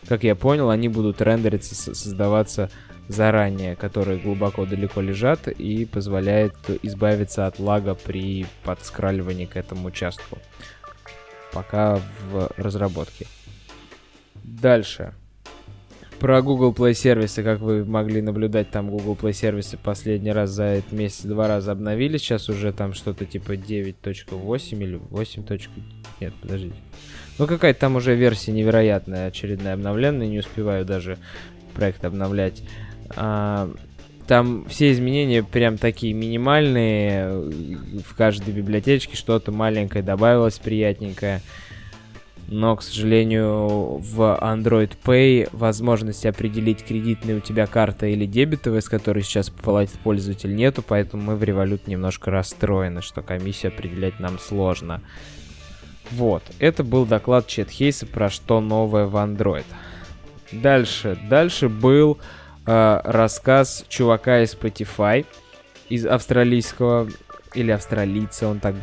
как я понял, они будут рендериться, создаваться заранее, которые глубоко далеко лежат и позволяет избавиться от лага при подскраливании к этому участку. Пока в разработке. Дальше. Про Google Play сервисы, как вы могли наблюдать, там Google Play сервисы последний раз за этот месяц два раза обновились. Сейчас уже там что-то типа 9.8 или 8. Нет, подождите. Ну какая-то там уже версия невероятная, очередная обновленная, не успеваю даже проект обновлять. А, там все изменения прям такие минимальные. В каждой библиотечке что-то маленькое добавилось, приятненькое но, к сожалению, в Android Pay возможности определить, кредитная у тебя карта или дебетовая, с которой сейчас платит пользователь, нету, поэтому мы в Revolut немножко расстроены, что комиссию определять нам сложно. Вот, это был доклад Четхейса про что новое в Android. Дальше, дальше был э, рассказ чувака из Spotify, из австралийского или австралийца, он так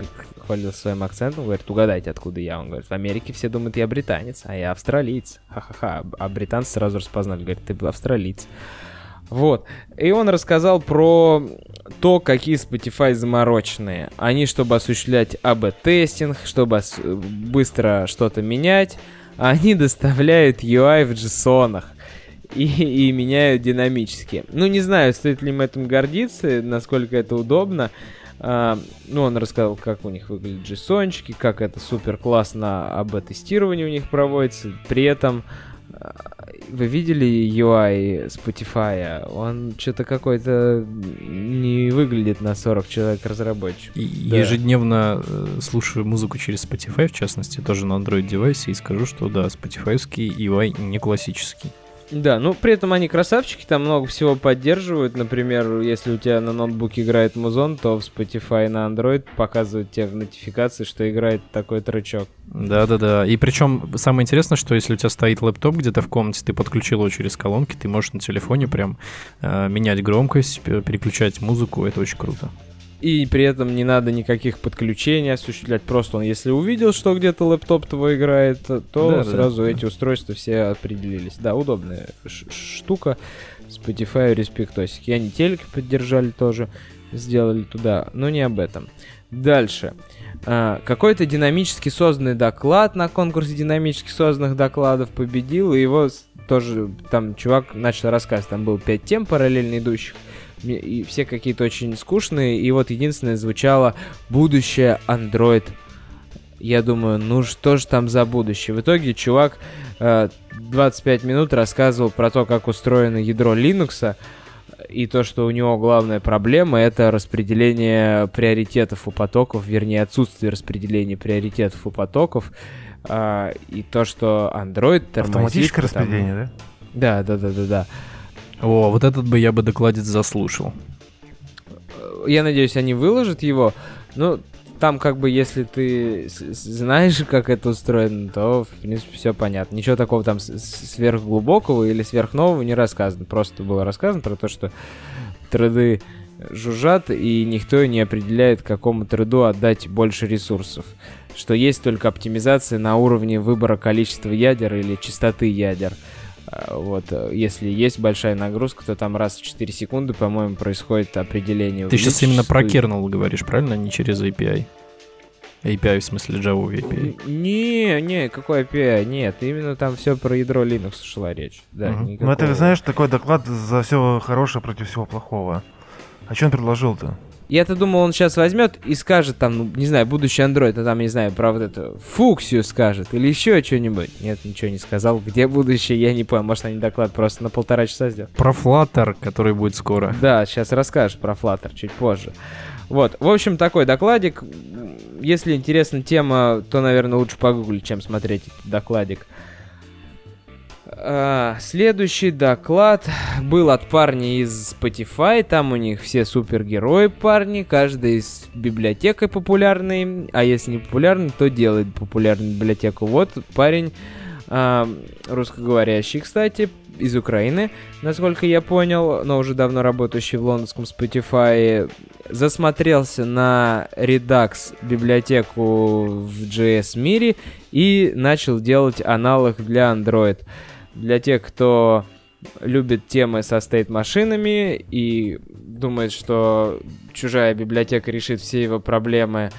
хвалил своим акцентом, говорит, угадайте, откуда я. Он говорит, в Америке все думают, я британец, а я австралиец. Ха-ха-ха. А британцы сразу распознали, говорит, ты австралиец. Вот. И он рассказал про то, какие Spotify замороченные. Они, чтобы осуществлять АБ-тестинг, чтобы быстро что-то менять, они доставляют UI в JSON и, и меняют динамически. Ну, не знаю, стоит ли им этим гордиться, насколько это удобно. А, ну, он рассказал, как у них выглядят JSON, как это супер классно АБ-тестирование у них проводится. При этом а, вы видели UI Spotify? Он что-то какой-то не выглядит на 40 человек разработчик. Да. Ежедневно э, слушаю музыку через Spotify, в частности, тоже на Android девайсе, и скажу, что да, Spotify UI не классический. Да, ну при этом они красавчики, там много всего поддерживают. Например, если у тебя на ноутбуке играет музон, то в Spotify на Android показывают тебе в нотификации, что играет такой тречок. Да-да-да. И причем самое интересное, что если у тебя стоит лэптоп где-то в комнате, ты подключил его через колонки, ты можешь на телефоне прям э, менять громкость, переключать музыку. Это очень круто и при этом не надо никаких подключений осуществлять. Просто он, если увидел, что где-то лэптоп твой играет, то да, сразу да, эти устройства все определились. Да, удобная штука. Spotify респектосик. И они телек поддержали тоже, сделали туда, но не об этом. Дальше. А, какой-то динамически созданный доклад на конкурсе динамически созданных докладов победил, и его тоже там чувак начал рассказывать. Там было пять тем параллельно идущих и все какие-то очень скучные, и вот единственное звучало «Будущее Android». Я думаю, ну что же там за будущее? В итоге чувак э, 25 минут рассказывал про то, как устроено ядро Linux, и то, что у него главная проблема, это распределение приоритетов у потоков, вернее, отсутствие распределения приоритетов у потоков, э, и то, что Android тормозит... Автоматическое там... распределение, да? Да, да, да, да, да. О, вот этот бы я бы докладец заслушал. Я надеюсь, они выложат его. Ну, там как бы, если ты знаешь, как это устроено, то, в принципе, все понятно. Ничего такого там сверхглубокого или сверхнового не рассказано. Просто было рассказано про то, что треды жужжат, и никто не определяет, какому треду отдать больше ресурсов. Что есть только оптимизация на уровне выбора количества ядер или частоты ядер. Вот, э, если есть большая нагрузка, то там раз в 4 секунды, по-моему, происходит определение. Ты сейчас именно про kernel говоришь, правильно? Не через API. API в смысле Java API. Не, не, какой API? Нет, именно там все про ядро Linux шла речь. Да, угу. Ну это, знаешь, такой доклад за все хорошее против всего плохого. А что он предложил-то? Я-то думал, он сейчас возьмет и скажет там, ну, не знаю, будущий Android, а там, не знаю, про вот эту фуксию скажет или еще что-нибудь. Нет, ничего не сказал. Где будущее, я не понял. Может, они доклад просто на полтора часа сделают. Про Flutter, который будет скоро. Да, сейчас расскажешь про Flutter чуть позже. Вот, в общем, такой докладик. Если интересна тема, то, наверное, лучше погуглить, чем смотреть этот докладик. А, следующий доклад был от парня из Spotify. Там у них все супергерои парни. Каждый с библиотекой популярный. А если не популярный, то делает популярную библиотеку. Вот парень а, русскоговорящий, кстати, из Украины, насколько я понял, но уже давно работающий в лондонском Spotify, засмотрелся на Redux библиотеку в JS мире и начал делать аналог для Android. Для тех, кто любит темы со стейт-машинами и думает, что чужая библиотека решит все его проблемы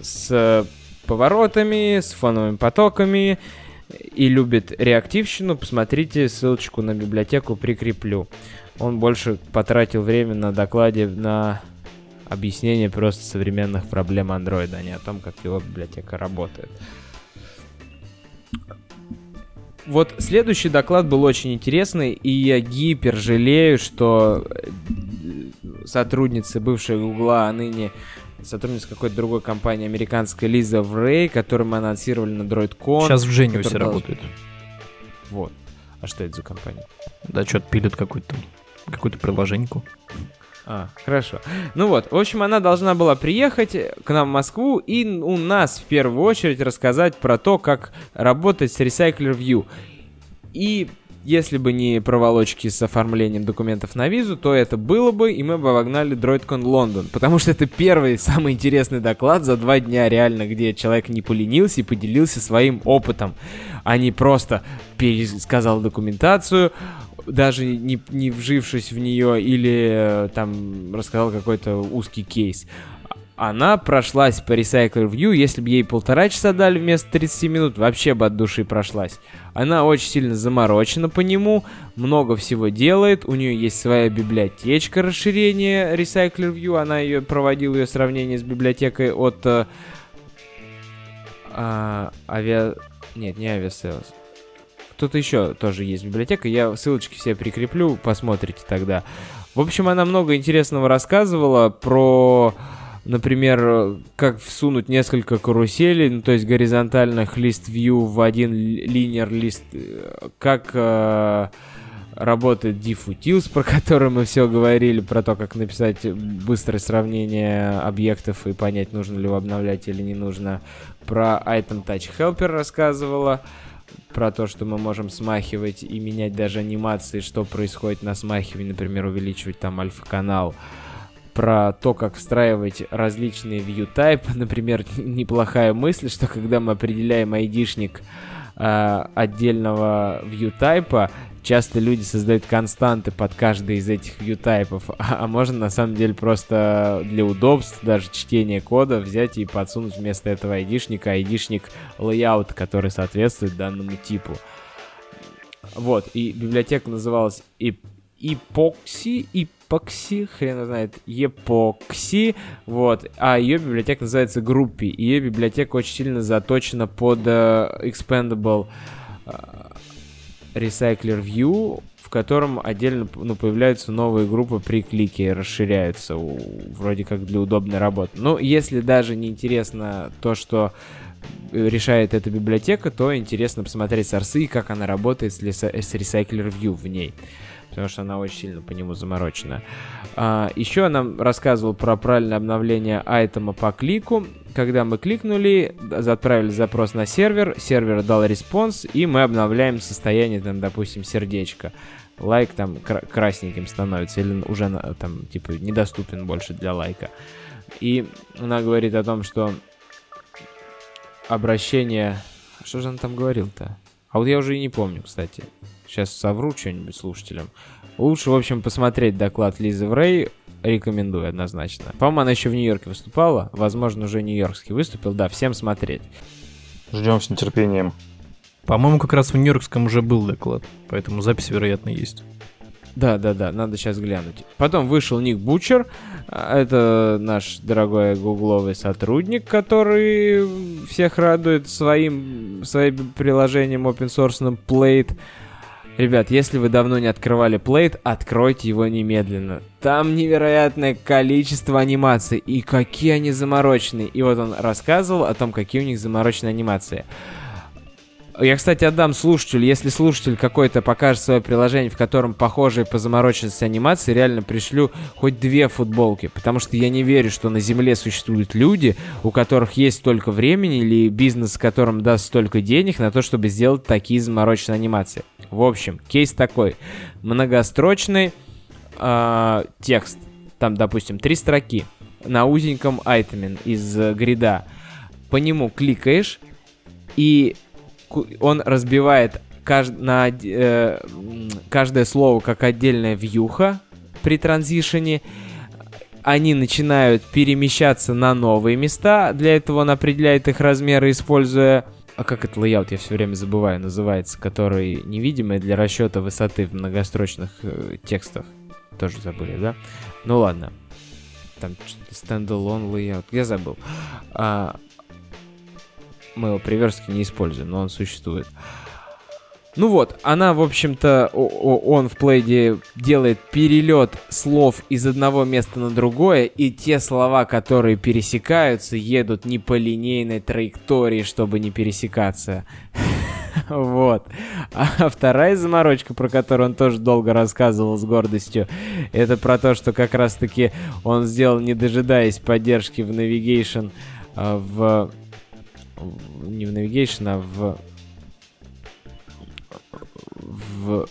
с поворотами, с фоновыми потоками и любит реактивщину, посмотрите ссылочку на библиотеку прикреплю. Он больше потратил время на докладе на объяснение просто современных проблем андроида, а не о том, как его библиотека работает. Вот следующий доклад был очень интересный, и я гипер жалею, что сотрудницы бывшей Гугла, а ныне сотрудница какой-то другой компании американской Лиза Врей, которую мы анонсировали на DroidCon. Сейчас в Genius работает. Вот. А что это за компания? Да, что-то пилят какую-то какую-то приложеньку. А, хорошо. Ну вот, в общем, она должна была приехать к нам в Москву и у нас в первую очередь рассказать про то, как работать с Recycler View. И если бы не проволочки с оформлением документов на визу, то это было бы, и мы бы обогнали DroidCon Лондон. Потому что это первый, самый интересный доклад за два дня реально, где человек не поленился и поделился своим опытом, а не просто пересказал документацию, даже не, не вжившись в нее или э, там рассказал какой-то узкий кейс она прошлась по Recycler View, если бы ей полтора часа дали вместо 30 минут, вообще бы от души прошлась. Она очень сильно заморочена по нему, много всего делает, у нее есть своя библиотечка расширения RecyclerView, она ее проводила ее сравнение с библиотекой от э, а, авиа... Нет, не Aviasales. Кто-то еще тоже есть библиотека, я ссылочки все прикреплю, посмотрите тогда. В общем, она много интересного рассказывала про например, как всунуть несколько каруселей, ну, то есть горизонтальных list view в один linear list, как э, работает diffutils, про который мы все говорили, про то, как написать быстрое сравнение объектов и понять, нужно ли его обновлять или не нужно. Про item touch helper рассказывала про то, что мы можем смахивать и менять даже анимации, что происходит на смахивании, например, увеличивать там альфа-канал. Про то, как встраивать различные view type. Например, неплохая мысль, что когда мы определяем айдишник э, отдельного view type, часто люди создают константы под каждый из этих view type, а, а можно на самом деле просто для удобства, даже чтения кода, взять и подсунуть вместо этого айдишника айдишник layout, который соответствует данному типу. Вот, и библиотека называлась Epoxy, Epoxy, хрен знает, Epoxy, вот, а ее библиотека называется Группи, ее библиотека очень сильно заточена под uh, Expandable uh, Recycler View, в котором отдельно ну, появляются новые группы при клике, расширяются, у, вроде как для удобной работы. Но если даже не интересно то, что решает эта библиотека, то интересно посмотреть сорсы и как она работает с, с Recycler View в ней потому что она очень сильно по нему заморочена. А, еще она рассказывала про правильное обновление айтема по клику. Когда мы кликнули, отправили запрос на сервер, сервер дал response, и мы обновляем состояние, там, допустим, сердечко. Лайк там красненьким становится, или уже там, типа, недоступен больше для лайка. И она говорит о том, что обращение... Что же она там говорил-то? А вот я уже и не помню, кстати. Сейчас совру что-нибудь слушателям. Лучше, в общем, посмотреть доклад Лизы Врей. Рекомендую однозначно. По-моему, она еще в Нью-Йорке выступала. Возможно, уже Нью-Йоркский выступил. Да, всем смотреть. Ждем с нетерпением. По-моему, как раз в Нью-Йоркском уже был доклад. Поэтому запись, вероятно, есть. Да, да, да, надо сейчас глянуть. Потом вышел Ник Бучер, а, это наш дорогой гугловый сотрудник, который всех радует своим, своим приложением open source Plate. Ребят, если вы давно не открывали Plate, откройте его немедленно. Там невероятное количество анимаций, и какие они замороченные. И вот он рассказывал о том, какие у них замороченные анимации. Я, кстати, отдам слушателю, если слушатель какой-то покажет свое приложение, в котором похожие по замороченности анимации, реально пришлю хоть две футболки, потому что я не верю, что на Земле существуют люди, у которых есть столько времени или бизнес, которым даст столько денег на то, чтобы сделать такие замороченные анимации. В общем, кейс такой. Многострочный э, текст, там, допустим, три строки на узеньком айтеме из э, грида. По нему кликаешь, и он разбивает кажд... на э, каждое слово как отдельная вьюха при транзишене. Они начинают перемещаться на новые места. Для этого он определяет их размеры, используя... А как это layout, я все время забываю, называется, который невидимый для расчета высоты в многострочных э, текстах. Тоже забыли, да? Ну ладно. Там standalone layout, я забыл. А, мы его при верстке не используем, но он существует. Ну вот, она, в общем-то, он в Plaid е делает перелет слов из одного места на другое, и те слова, которые пересекаются, едут не по линейной траектории, чтобы не пересекаться. Вот. А вторая заморочка, про которую он тоже долго рассказывал с гордостью, это про то, что как раз-таки он сделал, не дожидаясь поддержки в Navigation, а, в не в Navigation, а в в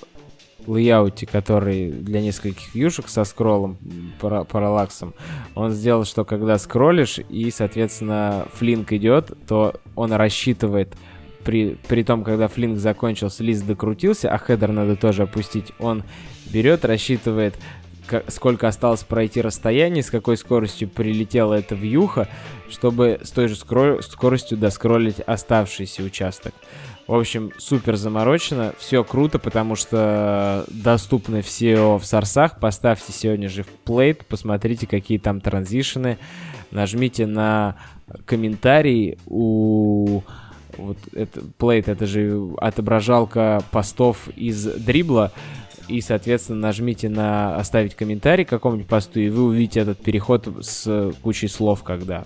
лейауте, который для нескольких вьюшек со скроллом, пара параллаксом, он сделал, что когда скроллишь и, соответственно, флинк идет, то он рассчитывает при, при том, когда флинк закончился, лист докрутился, а хедер надо тоже опустить, он берет, рассчитывает сколько осталось пройти расстояние, с какой скоростью прилетела эта вьюха, чтобы с той же скоростью доскроллить оставшийся участок. В общем, супер заморочено, все круто, потому что доступны все в сорсах. Поставьте сегодня же в плейт, посмотрите, какие там транзишены. Нажмите на комментарий у вот это плейт, это же отображалка постов из дрибла и, соответственно, нажмите на оставить комментарий к какому-нибудь посту, и вы увидите этот переход с кучей слов, когда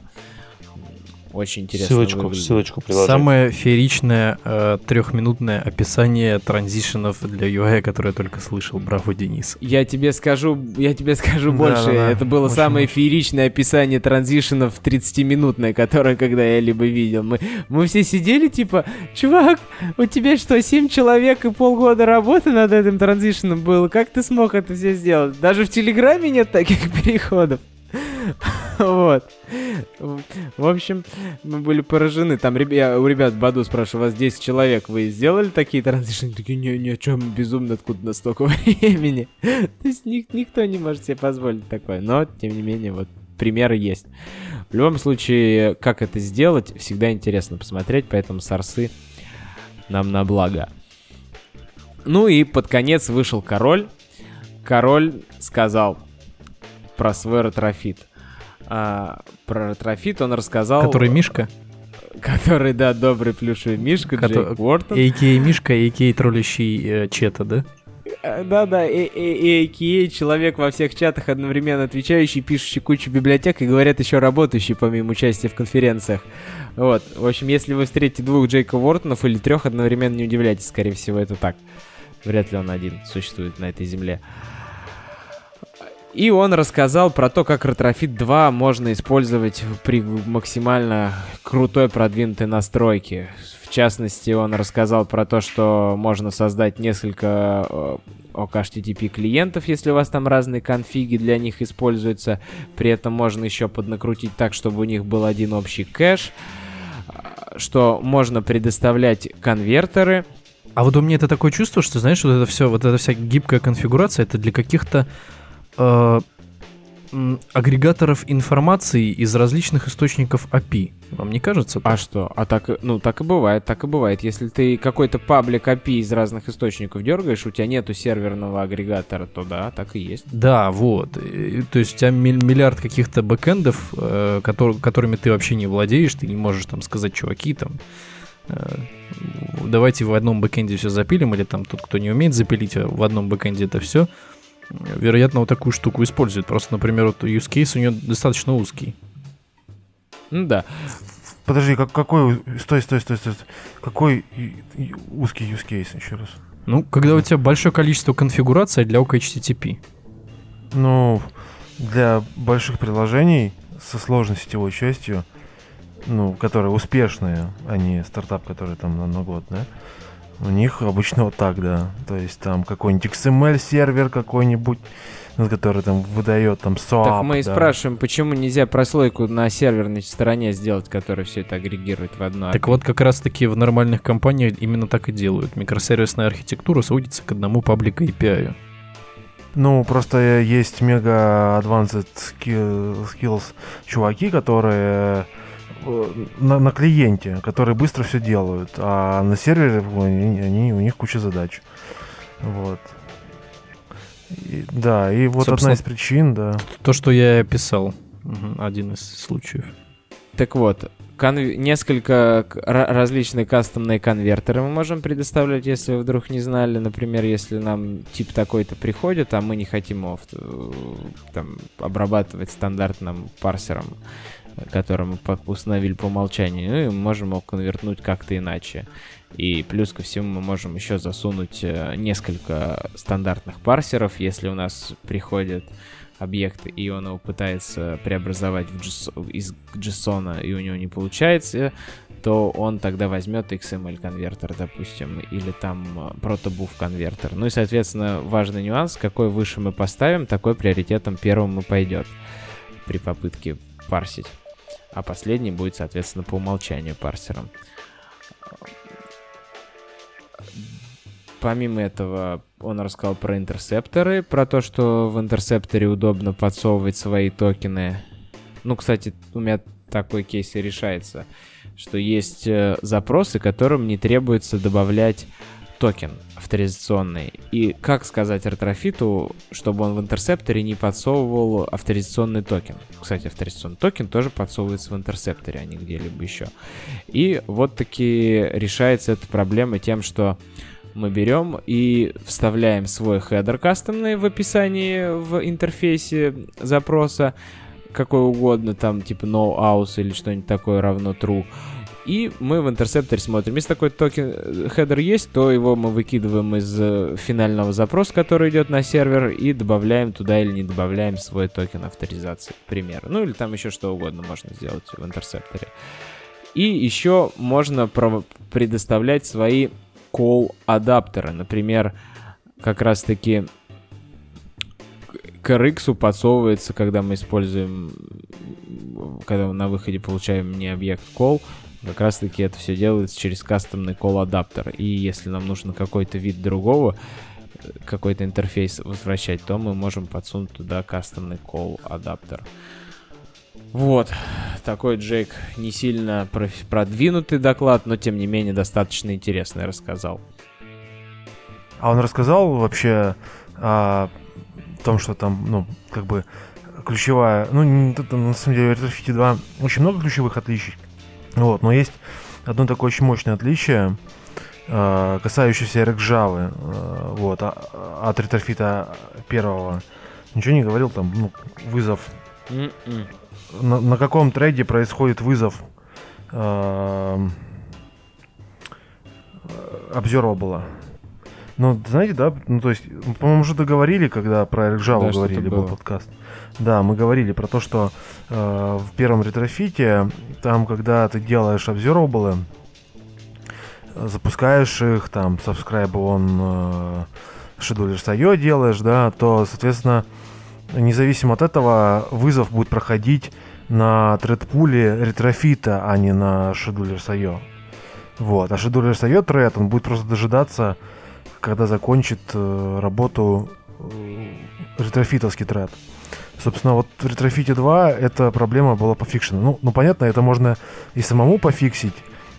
очень интересно. Ссылочку, выглядит. ссылочку приложить. Самое фееричное э, трехминутное описание транзишенов для UI, которое я только слышал. Браво, Денис. Я тебе скажу, я тебе скажу больше. Да, да, Это было очень самое фееричное описание транзишенов 30-минутное, которое когда я либо видел. Мы, мы все сидели типа, чувак, у тебя что, 7 человек и полгода работы над этим транзишеном было? Как ты смог это все сделать? Даже в Телеграме нет таких переходов. Вот. В общем, мы были поражены. Там я у ребят Баду спрашиваю, у вас 10 человек, вы сделали такие транзишны? Такие, не, о чем, безумно, откуда на столько времени. То есть ник никто не может себе позволить такое. Но, тем не менее, вот примеры есть. В любом случае, как это сделать, всегда интересно посмотреть, поэтому сорсы нам на благо. Ну и под конец вышел король. Король сказал про свой Retrofit а, про Retrofit он рассказал... Который Мишка? Который, да, добрый плюшевый Мишка, Кото... Джейк Уортон. a.k.a. Мишка, a.k.a. троллящий э, Чета, да? Да-да, a.k.a. человек во всех чатах одновременно отвечающий, пишущий кучу библиотек и, говорят, еще работающий, помимо участия в конференциях. Вот, в общем, если вы встретите двух Джейка Уортонов или трех одновременно, не удивляйтесь, скорее всего, это так. Вряд ли он один существует на этой земле. И он рассказал про то, как Retrofit 2 можно использовать при максимально крутой продвинутой настройке. В частности, он рассказал про то, что можно создать несколько э, HTTP клиентов, если у вас там разные конфиги для них используются. При этом можно еще поднакрутить так, чтобы у них был один общий кэш. Что можно предоставлять конвертеры. А вот у меня это такое чувство, что, знаешь, вот это все, вот эта вся гибкая конфигурация, это для каких-то э, агрегаторов информации из различных источников API. Вам не кажется? А что? А так, ну, так и бывает, так и бывает. Если ты какой-то паблик API из разных источников дергаешь, у тебя нету серверного агрегатора, то да, так и есть. Да, вот. И, То есть у тебя миллиард каких-то бэкэндов, э, котор- которыми ты вообще не владеешь, ты не можешь там сказать, чуваки, там, э, давайте в одном бэкэнде все запилим, или там тот, кто не умеет запилить, а в одном бэкэнде это все. Вероятно, вот такую штуку использует. Просто, например, вот use case у нее достаточно узкий. Ну да. Подожди, как, какой... Стой, стой, стой, стой. стой. Какой узкий use case еще раз? Ну, когда у тебя большое количество конфигураций для OKHTTP. Ну, для больших приложений со сложной сетевой частью, ну, которые успешные, а не стартап, который там на, на год, да, у них обычно вот так, да. То есть там какой-нибудь XML-сервер какой-нибудь, ну, который там выдает там SOAP, так мы и да. спрашиваем, почему нельзя прослойку на серверной стороне сделать, которая все это агрегирует в одно. Так вот, как раз-таки в нормальных компаниях именно так и делают. Микросервисная архитектура сводится к одному паблику API. Ну, просто есть мега advanced skills чуваки, которые на, на клиенте, которые быстро все делают, а на сервере они, они- у них куча задач. Вот. И- да, и вот Собственно, одна из причин, да. То, что я описал. Один из случаев. Так вот, конв- несколько различные кастомные конвертеры мы можем предоставлять, если вы вдруг не знали. Например, если нам тип такой-то приходит, а мы не хотим его э, там, обрабатывать стандартным парсером, э, который мы установили по умолчанию, ну, и мы можем его конвертнуть как-то иначе. И плюс ко всему мы можем еще засунуть э, несколько стандартных парсеров, если у нас приходит объект, и он его пытается преобразовать в JS из JSON, и у него не получается, то он тогда возьмет XML-конвертер, допустим, или там э, протобуф конвертер. Ну и, соответственно, важный нюанс, какой выше мы поставим, такой приоритетом первым и пойдет при попытке парсить. А последний будет, соответственно, по умолчанию парсером. Помимо этого, он рассказал про интерсепторы, про то, что в интерсепторе удобно подсовывать свои токены. Ну, кстати, у меня такой кейс и решается, что есть э, запросы, которым не требуется добавлять токен авторизационный. И как сказать ретрофиту, чтобы он в интерсепторе не подсовывал авторизационный токен. Кстати, авторизационный токен тоже подсовывается в интерсепторе, а не где-либо еще. И вот таки решается эта проблема тем, что мы берем и вставляем свой header кастомный в описании в интерфейсе запроса, какой угодно, там типа no auth или что-нибудь такое равно true. И мы в интерсепторе смотрим. Если такой токен э, header есть, то его мы выкидываем из э, финального запроса, который идет на сервер, и добавляем туда или не добавляем свой токен авторизации, к примеру. Ну или там еще что угодно можно сделать в интерсепторе. И еще можно предоставлять свои call адаптеры. Например, как раз таки к RX подсовывается, когда мы используем, когда на выходе получаем не объект call, как раз таки это все делается через кастомный call адаптер. И если нам нужно какой-то вид другого, э, какой-то интерфейс возвращать, то мы можем подсунуть туда кастомный call адаптер. Вот, такой Джейк не сильно продвинутый доклад, но тем не менее достаточно интересный рассказал. А он рассказал вообще о том, что там, ну, как бы ключевая, ну, на самом деле, в Retrofit 2 очень много ключевых отличий, вот, но есть одно такое очень мощное отличие, э, касающееся RxJava, э, вот, а- от ретрофита первого. Ничего не говорил, там, ну, вызов М-м. на, на каком thread е происходит вызов э, observable. Ну, знаете, да, ну, то есть, по-моему, уже договорили, когда про Java Да, говорили, был было. подкаст. Да, мы говорили про то, что э, в первом ретрофите, там, когда ты делаешь э, запускаешь их, там, subscribe on э, Schedulers.io делаешь, да, то, соответственно, независимо от этого, вызов будет проходить на thread pool е Retrofit а, а не на Schedulers.io. Вот. А Schedulers.io thread, он будет просто дожидаться, когда закончит э, работу э, Retrofit овский thread. Собственно, вот в Retrofit 2 эта проблема была пофикшена. Ну, ну, понятно, это можно и самому пофиксить,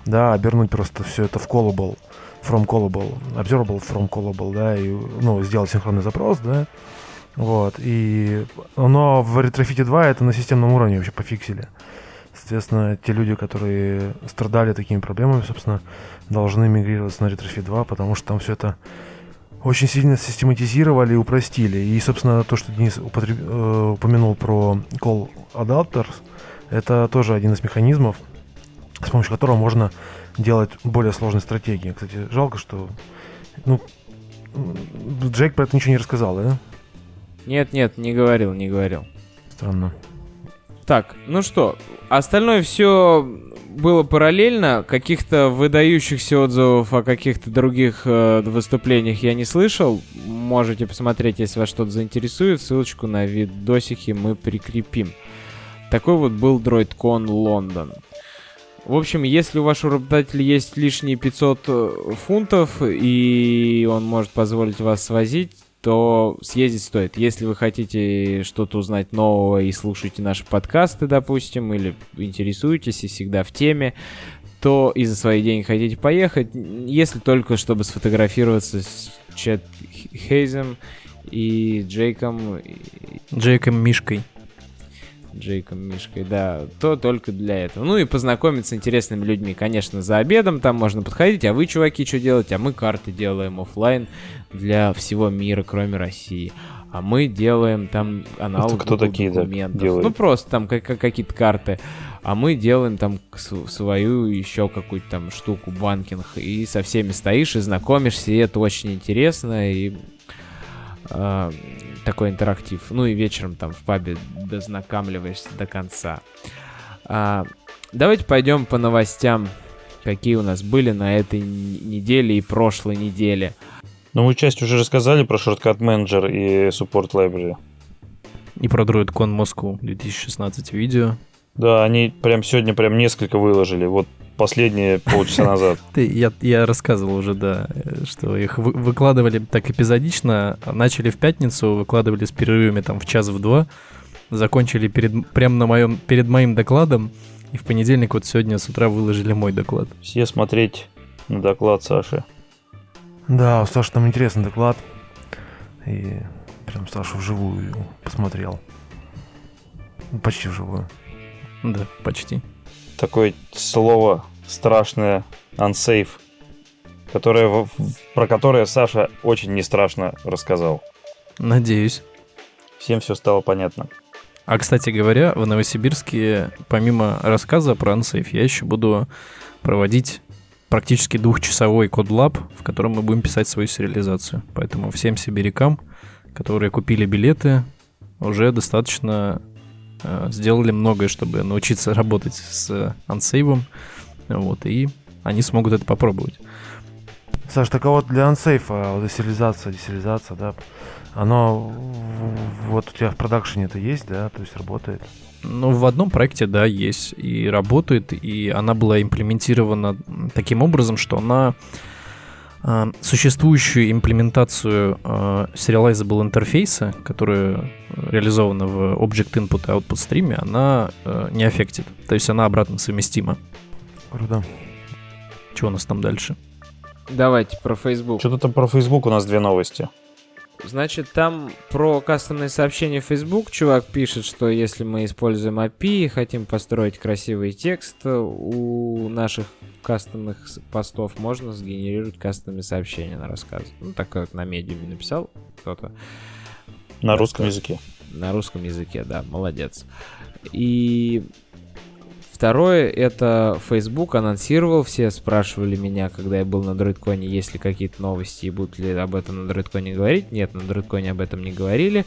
да, обернуть просто все это в callable, from callable, observable from callable, да, и, ну, сделать синхронный запрос, да, вот, и, но в Retrofit 2 это на системном уровне вообще пофиксили. Соответственно, те люди, которые страдали такими проблемами, собственно, должны мигрироваться на Retrofit 2, потому что там все это очень сильно систематизировали и упростили. И, собственно, то, что Денис употреб... э, упомянул про call adapters, это тоже один из механизмов, с помощью которого можно делать более сложные стратегии. Кстати, жалко, что... Ну, Джейк про это ничего не рассказал, да? Нет, нет, не говорил, не говорил. Странно. Так, ну что, остальное все было параллельно. Каких-то выдающихся отзывов о каких-то других э, выступлениях я не слышал. Можете посмотреть, если вас что-то заинтересует. Ссылочку на видосики мы прикрепим. Такой вот был DroidCon Лондон. В общем, если у вашего работодателя есть лишние 500 э, фунтов, и он может позволить вас свозить, то съездить стоит. Если вы хотите что-то узнать нового и слушаете наши подкасты, допустим, или интересуетесь и всегда в теме, то и за свои деньги хотите поехать, если только чтобы сфотографироваться с Чет Хейзом и Джейком. Джейком Мишкой. Джейком Мишкой, да, то только для этого. Ну и познакомиться с интересными людьми, конечно, за обедом там можно подходить, а вы, чуваки, что делаете? А мы карты делаем офлайн для всего мира, кроме России. А мы делаем там аналог кто такие документов. делают? Ну просто там как- как- какие-то карты. А мы делаем там свою еще какую-то там штуку банкинг. И со всеми стоишь и знакомишься, и это очень интересно. И а, такой интерактив. Ну и вечером там в пабе дознакомливаешься до конца. А, давайте пойдем по новостям, какие у нас были на этой неделе и прошлой неделе. Ну, мы часть уже рассказали про Shortcut Manager и Support Library. И про DroidCon Moscow 2016 видео. Да, они прям сегодня прям несколько выложили. Вот последние полчаса назад. Ты, я, я рассказывал уже, да, что их вы- выкладывали так эпизодично. Начали в пятницу, выкладывали с перерывами там в час в два. Закончили перед, прямо на моем, перед моим докладом. И в понедельник вот сегодня с утра выложили мой доклад. Все смотреть на доклад Саши. Да, у Саши там интересный доклад. И прям Сашу вживую посмотрел. Почти вживую. Да, почти. Такое слово страшное, unsafe, в- про которое Саша очень не страшно рассказал. Надеюсь. Всем все стало понятно. А, кстати говоря, в Новосибирске, помимо рассказа про Unsafe, я еще буду проводить практически двухчасовой code lab, в котором мы будем писать свою сериализацию. Поэтому всем сибирякам, которые купили билеты, уже достаточно э, сделали многое, чтобы научиться работать с ансейвом. Вот, и они смогут это попробовать. Саш, так а вот для ансейфа, вот десериализация, да, оно вот у тебя в продакшене это есть, да, то есть работает? Ну, в одном проекте, да, есть и работает, и она была имплементирована таким образом, что она э, существующую имплементацию э, serializable интерфейса, которая реализована в Object Input и Output стриме, она э, не аффектит. То есть она обратно совместима. Круто. Что у нас там дальше? Давайте про Facebook. Что-то там про Facebook у нас две новости. Значит, там про кастомные сообщения в Facebook чувак пишет, что если мы используем API и хотим построить красивый текст, у наших кастомных постов можно сгенерировать кастомные сообщения на рассказ. Ну, такое вот на медиуме написал кто-то На русском языке. на русском языке, да, молодец. И второе, это Facebook анонсировал, все спрашивали меня, когда я был на DroidCon, есть ли какие-то новости и будут ли об этом на DroidCon говорить. Нет, на DroidCon об этом не говорили.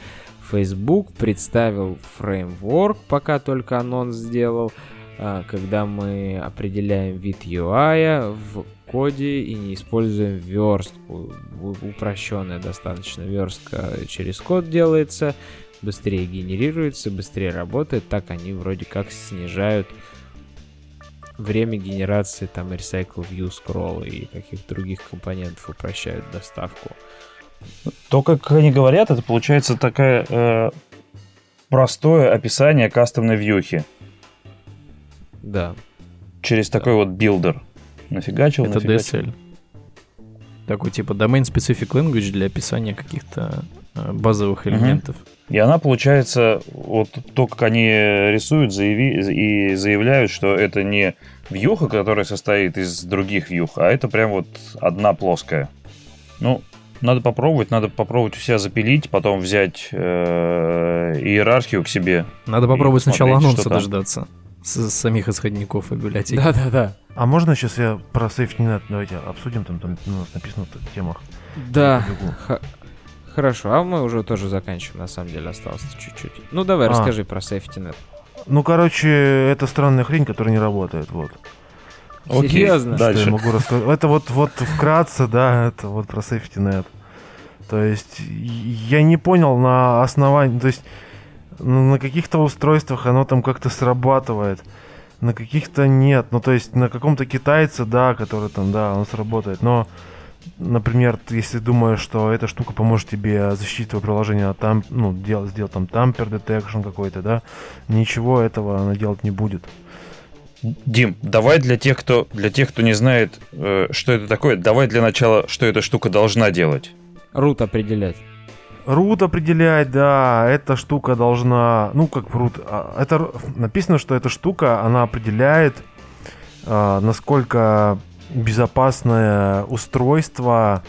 Facebook представил фреймворк, пока только анонс сделал, а, когда мы определяем вид UI в коде и не используем верстку. Упрощенная достаточно верстка через код делается быстрее генерируется, быстрее работает, так они вроде как снижают время генерации там Recycle View Scroll и каких других компонентов упрощают доставку. То, как они говорят, это получается такая э, простое описание кастомной вьюхи Да. через такой вот builder. Нафигачил, Это нафигачил. DSL. Такой типа Domain Specific Language для описания каких-то э, базовых элементов. И она получается, вот то, как они рисуют заяви- и заявляют, что это не вьюха, которая состоит из других вьюх, а это прям вот одна плоская. Ну, надо попробовать, надо попробовать у себя запилить, потом взять э, иерархию к себе. Надо попробовать сначала анонса дождаться с самих исходников и библиотек. Да-да-да. А можно сейчас я про SafetyNet давайте обсудим, там, там у нас написано в темах. Да. Хорошо, а мы уже тоже заканчиваем, на самом деле осталось чуть-чуть. Ну давай, А. расскажи про SafetyNet. Ну, короче, это странная хрень, которая не работает, вот. Окей, Серьезно? Что я Дальше. могу рассказать? Это вот, вот вкратце, да, это вот про SafetyNet. То есть я не понял на основании, то есть ну, на каких-то устройствах оно там как-то срабатывает, на каких-то нет. Ну, то есть на каком-то китайце, да, который там, да, он сработает. Но, например, если думаешь, что эта штука поможет тебе защитить твое приложение от там, ну, делать, сделать там тампер детекшн какой-то, да, ничего этого она делать не будет. Дим, давай для тех, кто, для тех, кто не знает, э, что это такое, давай для начала, что эта штука должна делать. Рут определять. Рут определяет, да, эта штука должна, ну как рут, а, это написано, что эта штука, она определяет, а, насколько безопасное устройство,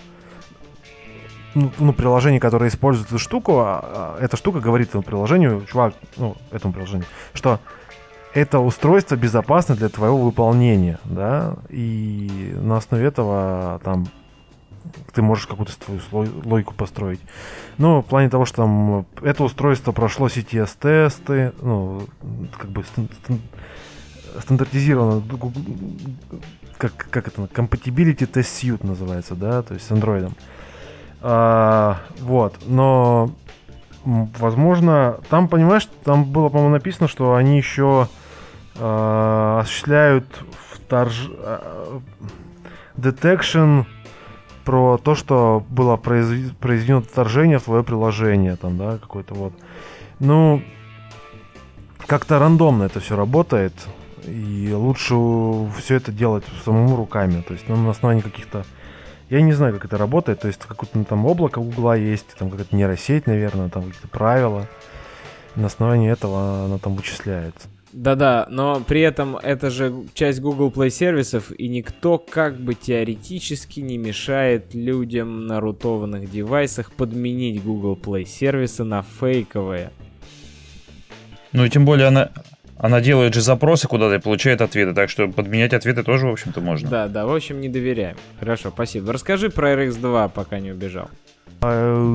ну, ну, приложение, которое использует эту штуку, а, а, эта штука говорит этому приложению, чувак, ну, этому приложению, что это устройство безопасно для твоего выполнения, да, и на основе этого там ты можешь какую-то свою логику построить. Ну, в плане того, что там это устройство прошло CTS-тесты, ну, как бы стандартизировано, как, как это, compatibility test suite называется, да, то есть с андроидом. А, вот, но возможно, там, понимаешь, там было, по-моему, написано, что они еще а, осуществляют вторж... а, detection про то, что было произве- произведено вторжение в твое приложение, там, да, какое-то вот. Ну, как-то рандомно это все работает, и лучше все это делать самому руками, то есть ну, на основании каких-то... Я не знаю, как это работает, то есть какое-то ну, там облако Гугла есть, там какая-то нейросеть, наверное, там какие-то правила. И на основании этого она там вычисляется. Да-да, но при этом это же часть Google Play сервисов, и никто как бы теоретически не мешает людям на рутованных девайсах подменить Google Play сервисы на фейковые. Ну и тем более она, она делает же запросы куда-то и получает ответы, так что подменять ответы тоже, в общем-то, можно. Да, да, в общем, не доверяем. Хорошо, спасибо. Расскажи про RX2, пока не убежал. А,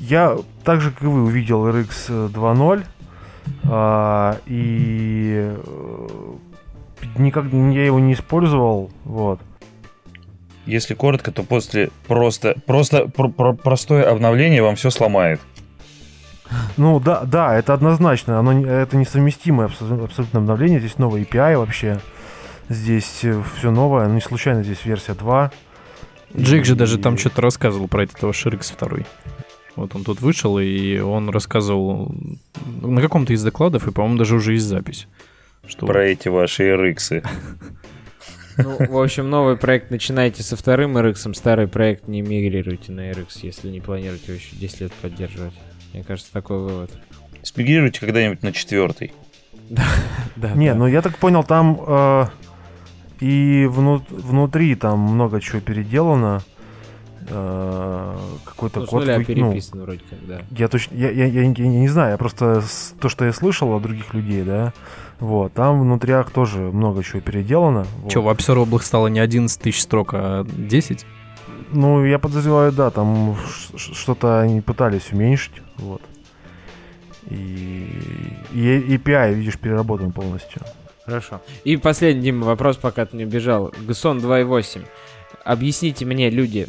Я так же, как и вы, увидел RX 2.0. а, И э, никак я его не использовал. Вот. Если коротко, то после просто, просто про- про- простое обновление вам все сломает. Ну да, да, это однозначно. Оно, это несовместимое абсолютно, обновление. Здесь новый API вообще. Здесь все новое. Ну, не случайно здесь версия 2. Джейк же даже И- там что-то рассказывал про этого Ширикс 2. Вот он тут вышел, и он рассказывал на каком-то из докладов, и, по-моему, даже уже есть запись. Что Про эти ваши RX. Ну, в общем, новый проект начинайте со вторым RX, старый проект не мигрируйте на RX, если не планируете еще 10 лет поддерживать. Мне кажется, такой вывод. Спигрируйте когда-нибудь на четвертый. Да, Не, да. ну я так понял, там э, и вну- внутри там много чего переделано. Э, какой-то Ну, код вы- ну, переписан вроде как, да. Я точно, я, я, я, я не знаю, я просто с- то, что я слышал от других людей, да, вот, там внутрях тоже много чего переделано. вот. Че, в App Store облак стало не 11 тысяч строк, а 10? Ну, я подозреваю, да, там что-то они пытались уменьшить, вот. И, и API, видишь, переработан полностью. Хорошо. И последний, Дима, вопрос, пока ты не убежал. GSON 2.8. Объясните мне, люди,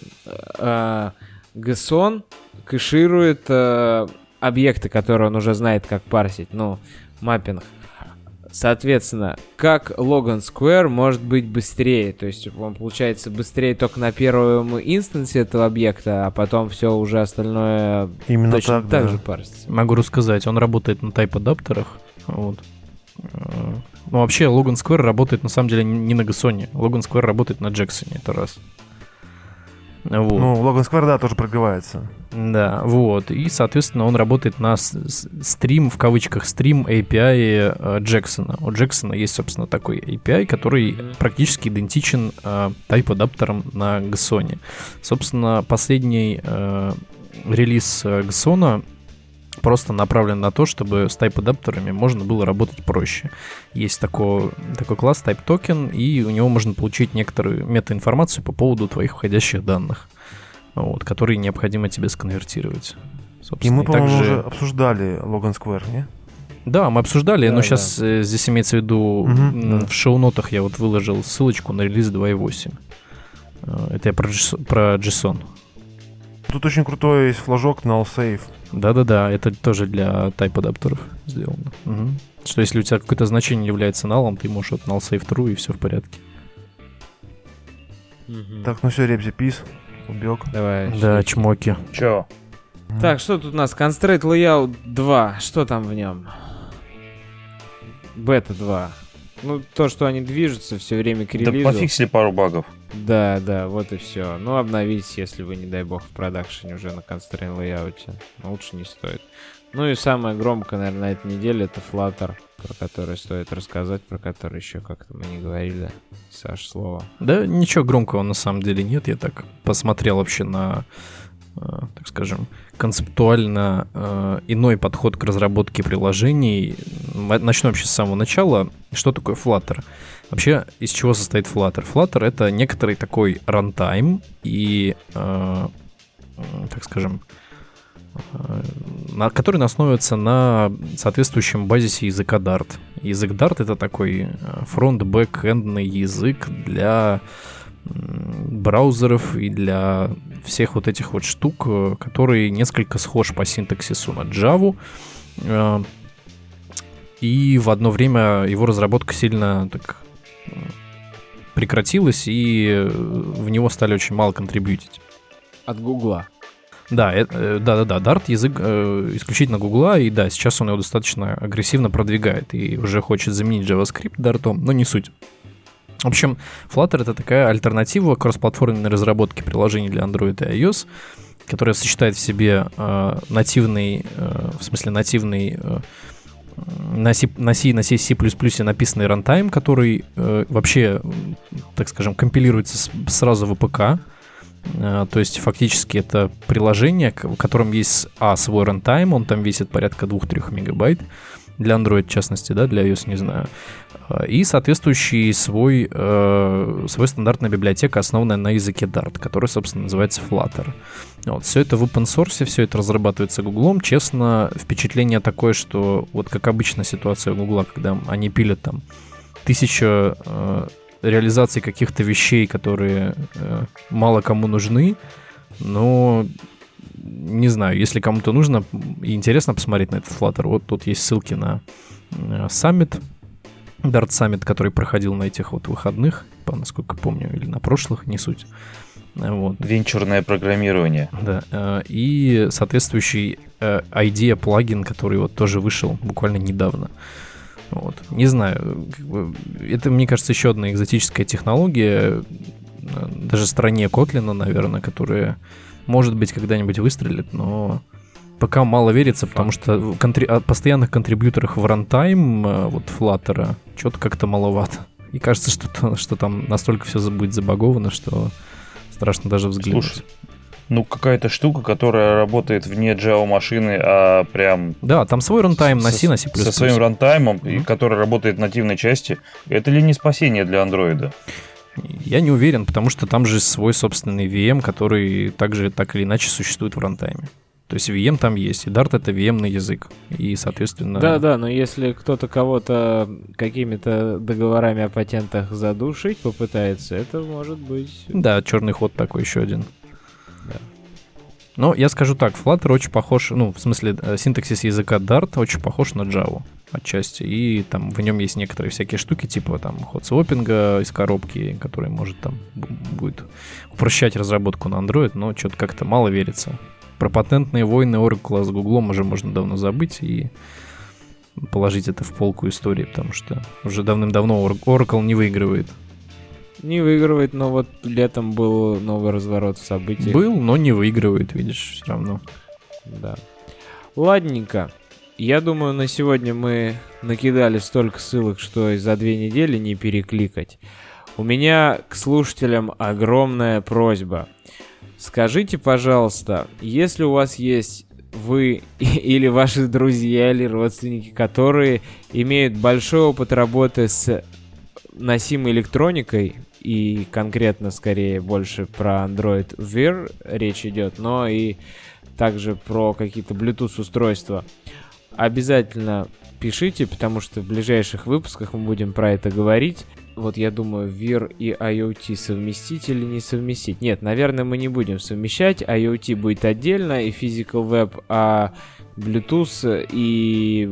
э, GSON кэширует э, объекты, которые он уже знает, как парсить, ну, маппинг. Соответственно, как Logan Square может быть быстрее? То есть он получается быстрее только на первом инстансе этого объекта, а потом все уже остальное Именно точно так, так да. же парсится. Могу рассказать, он работает на type-адаптерах. Вот. Ну, вообще, Logan Square работает на самом деле не на Гасоне. Logan Square работает на Джексоне, это раз. Вот. Ну, Логан Сквер, да, тоже прогревается. Да, вот. И, соответственно, он работает на стрим, в кавычках, стрим API э, Джексона. У Джексона есть, собственно, такой API, который практически идентичен э, type-адаптерам на GSON. Собственно, последний э, релиз э, GSON просто направлен на то, чтобы с type-адаптерами можно было работать проще. Есть такой, такой класс type token, и у него можно получить некоторую метаинформацию по поводу твоих входящих данных вот, которые необходимо тебе сконвертировать. И Собственно, мы, и по-моему, также- уже обсуждали Логан Сквер, не? Да, мы обсуждали, Да, но да. сейчас здесь имеется в виду, м, да. в шоу-нотах я вот выложил ссылочку на релиз 2.8. Э, Это я про, про JSON. Тут очень крутой есть флажок null save. Да-да-да, это тоже для type-адаптеров сделано. Мгм. Что если у тебя какое-то значение является налом, ты можешь от null save true и все в порядке. Мгм. Так, ну все, Ребзи, пис. Убег. Давай. Да, чмоки. Чё? Так, что тут у нас? Constraint Layout 2. Что там в нем? Бета 2. Ну, то, что они движутся все время к Да релизу. пофиксили пару багов. Да, да, вот и все. Ну, обновить, если вы, не дай бог, в продакшене уже на Constraint Layout. Лучше не стоит. Ну и самое громкое, наверное, на этой неделе это Flutter, про который стоит рассказать, про который еще как-то мы не говорили. Саш, слово. Да, ничего громкого на самом деле нет. Я так посмотрел вообще на, э, так скажем, концептуально э, иной подход к разработке приложений. Начну вообще с самого начала. Что такое Flutter? Вообще, из чего состоит Flutter? Flutter — это некоторый такой runtime и, э, э, так скажем, э, на, который основывается на соответствующем базисе языка Dart. Язык Dart — это такой э, front-back-end ный язык для браузеров и для всех вот этих вот штук, который несколько схож по синтаксису на Java. И в одно время его разработка сильно так э, прекратилась, и э, в него стали очень мало контрибьютить. От Гугла. Да, э, э, да-да-да, Dart язык э, исключительно Гугла, и да, сейчас он его достаточно агрессивно продвигает и уже хочет заменить JavaScript Dart, но не суть. В общем, Flutter это такая альтернатива кроссплатформенной разработке приложений для Android и iOS, которая сочетает в себе э, нативный, э, в смысле нативный э, на C, на C, на C, C++ написанный runtime, который э, вообще, так скажем, компилируется с- сразу в APK. Э, То есть фактически это приложение, в котором есть, а, свой runtime, он там весит порядка 2-3 мегабайт, для Android в частности, да, для iOS не знаю. Э, И соответствующий свой, э, свой стандартная библиотека, основанная на языке Dart, который, собственно, называется Flutter. Вот, все это в open source, все это разрабатывается Гуглом. Честно, впечатление такое, что вот как обычно ситуация Гугла, когда они пилят там тысяча э, реализаций каких-то вещей, которые э, мало кому нужны, но не знаю, если кому-то нужно и интересно посмотреть на этот Flutter, вот тут есть ссылки на э, саммит, Dart Summit, который проходил на этих вот выходных, по насколько помню, или на прошлых, не суть. Э, Вот. Венчурное программирование. Да, э, и соответствующий э, IDEA плагин, который вот тоже вышел буквально недавно. Вот. Не знаю, это, мне кажется, еще одна экзотическая технология, э, даже странней Kotlin а, наверное, которая, может быть, когда-нибудь выстрелит, но пока мало верится, потому что контри- о постоянных contributor ах в runtime э, вот Flutter что-то как-то маловато. И кажется, что, то- что там настолько все будет забаговано, что страшно даже взглянуть. Слушай, Ну, какая-то штука, которая работает вне Java машины, а прям Да, там свой runtime на C, на C++. со своим runtime ом, Мгм. который работает в нативной части, это ли не спасение для андроида? Я не уверен, потому что там же свой собственный VM, который также так или иначе существует в рантайме. То есть VM там есть, и Dart это VM-ный язык. И, соответственно... Да, да, но если кто-то кого-то какими-то договорами о патентах задушить попытается, это может быть... Да, черный ход такой еще один. Да. Но я скажу так, Flutter очень похож, ну, в смысле, э, синтаксис языка Dart очень похож на Java. отчасти, и там в нем есть некоторые всякие штуки, типа там ход свопинга из коробки, который может там будет упрощать разработку на Android, но что-то как-то мало верится. Про патентные войны Oracle с Google уже можно давно забыть и положить это в полку истории, потому что уже давным-давно Oracle не выигрывает. Не выигрывает, но вот летом был новый разворот в событиях. Был, но не выигрывает, видишь, все равно. Да. Ладненько. Я думаю, на сегодня мы накидали столько ссылок, что и за две недели не перекликать. У меня к слушателям огромная просьба. Скажите, пожалуйста, если у вас есть вы или ваши друзья или родственники, которые имеют большой опыт работы с носимой электроникой, и конкретно скорее больше про Android Wear речь идет, но и также про какие-то Bluetooth устройства обязательно пишите, потому что в ближайших выпусках мы будем про это говорить. Вот я думаю, VIR и IoT совместить или не совместить? Нет, наверное, мы не будем совмещать. IoT будет отдельно, и Physical Web, а Bluetooth и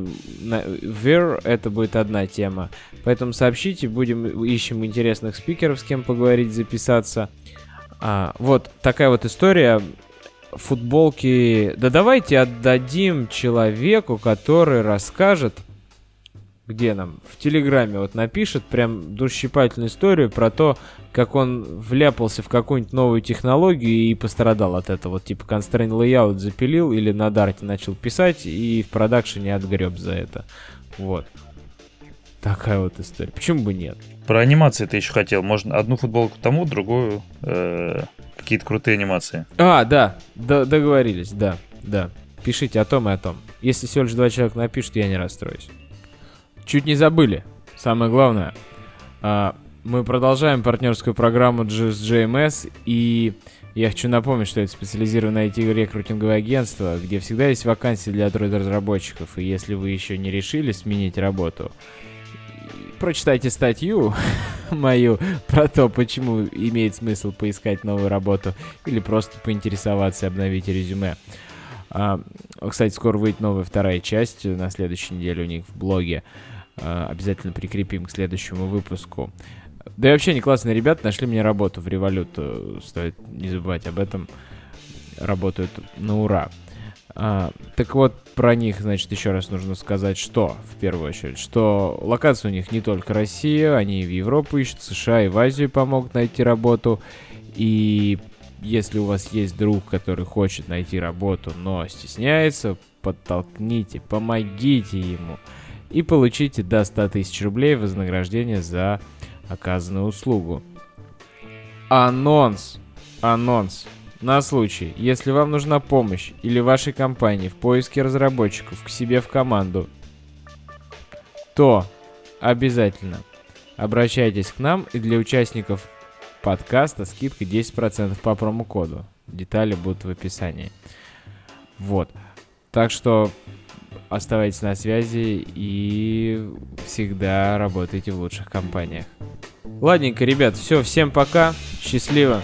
VIR это будет одна тема. Поэтому сообщите, будем ищем интересных спикеров, с кем поговорить, записаться. А, вот такая вот история футболки... Да давайте отдадим человеку, который расскажет, где нам, в Телеграме вот напишет прям душщипательную историю про то, как он вляпался в какую-нибудь новую технологию и пострадал от этого. Вот типа constraint layout запилил или на дарте начал писать и в продакшене отгреб за это. Вот. Такая вот история. Почему бы нет? Про анимации ты еще хотел. Можно одну футболку тому, другую э, какие-то крутые анимации. А, да, Д договорились, да, да. Пишите о том и о том. Если всего лишь два человека напишут, я не расстроюсь. Чуть не забыли. Самое главное. А, мы продолжаем партнерскую программу GSJMS, и я хочу напомнить, что это специализированное IT-рекрутинговое агентство, где всегда есть вакансии для Android-разработчиков, и если вы еще не решили сменить работу, прочитайте статью мою про то, почему имеет смысл поискать новую работу или просто поинтересоваться и обновить резюме. А, кстати, скоро выйдет новая вторая часть на следующей неделе у них в блоге. Обязательно прикрепим к следующему выпуску. Да и вообще не классные ребята нашли мне работу в Револют. Стоит не забывать об этом. Работают на ура. А, так вот, про них, значит, еще раз нужно сказать, что, в первую очередь, что локация у них не только Россия, они и в Европу ищут, США и в Азию помогут найти работу. И если у вас есть друг, который хочет найти работу, но стесняется, подтолкните, помогите ему и получите до 100 тысяч рублей вознаграждение за оказанную услугу. Анонс. Анонс. На случай, если вам нужна помощь или вашей компании в поиске разработчиков к себе в команду, то обязательно обращайтесь к нам и для участников подкаста скидка 10% по промокоду. Детали будут в описании. Вот. Так что оставайтесь на связи и всегда работайте в лучших компаниях. Ладненько, ребят, все, всем пока, счастливо.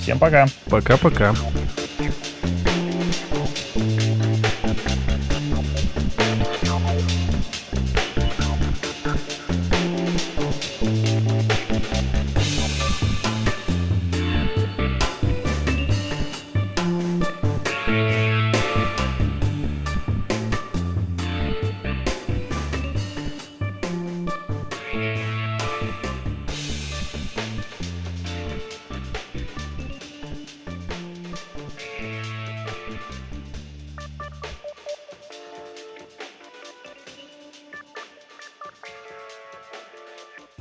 Всем пока. Пока-пока.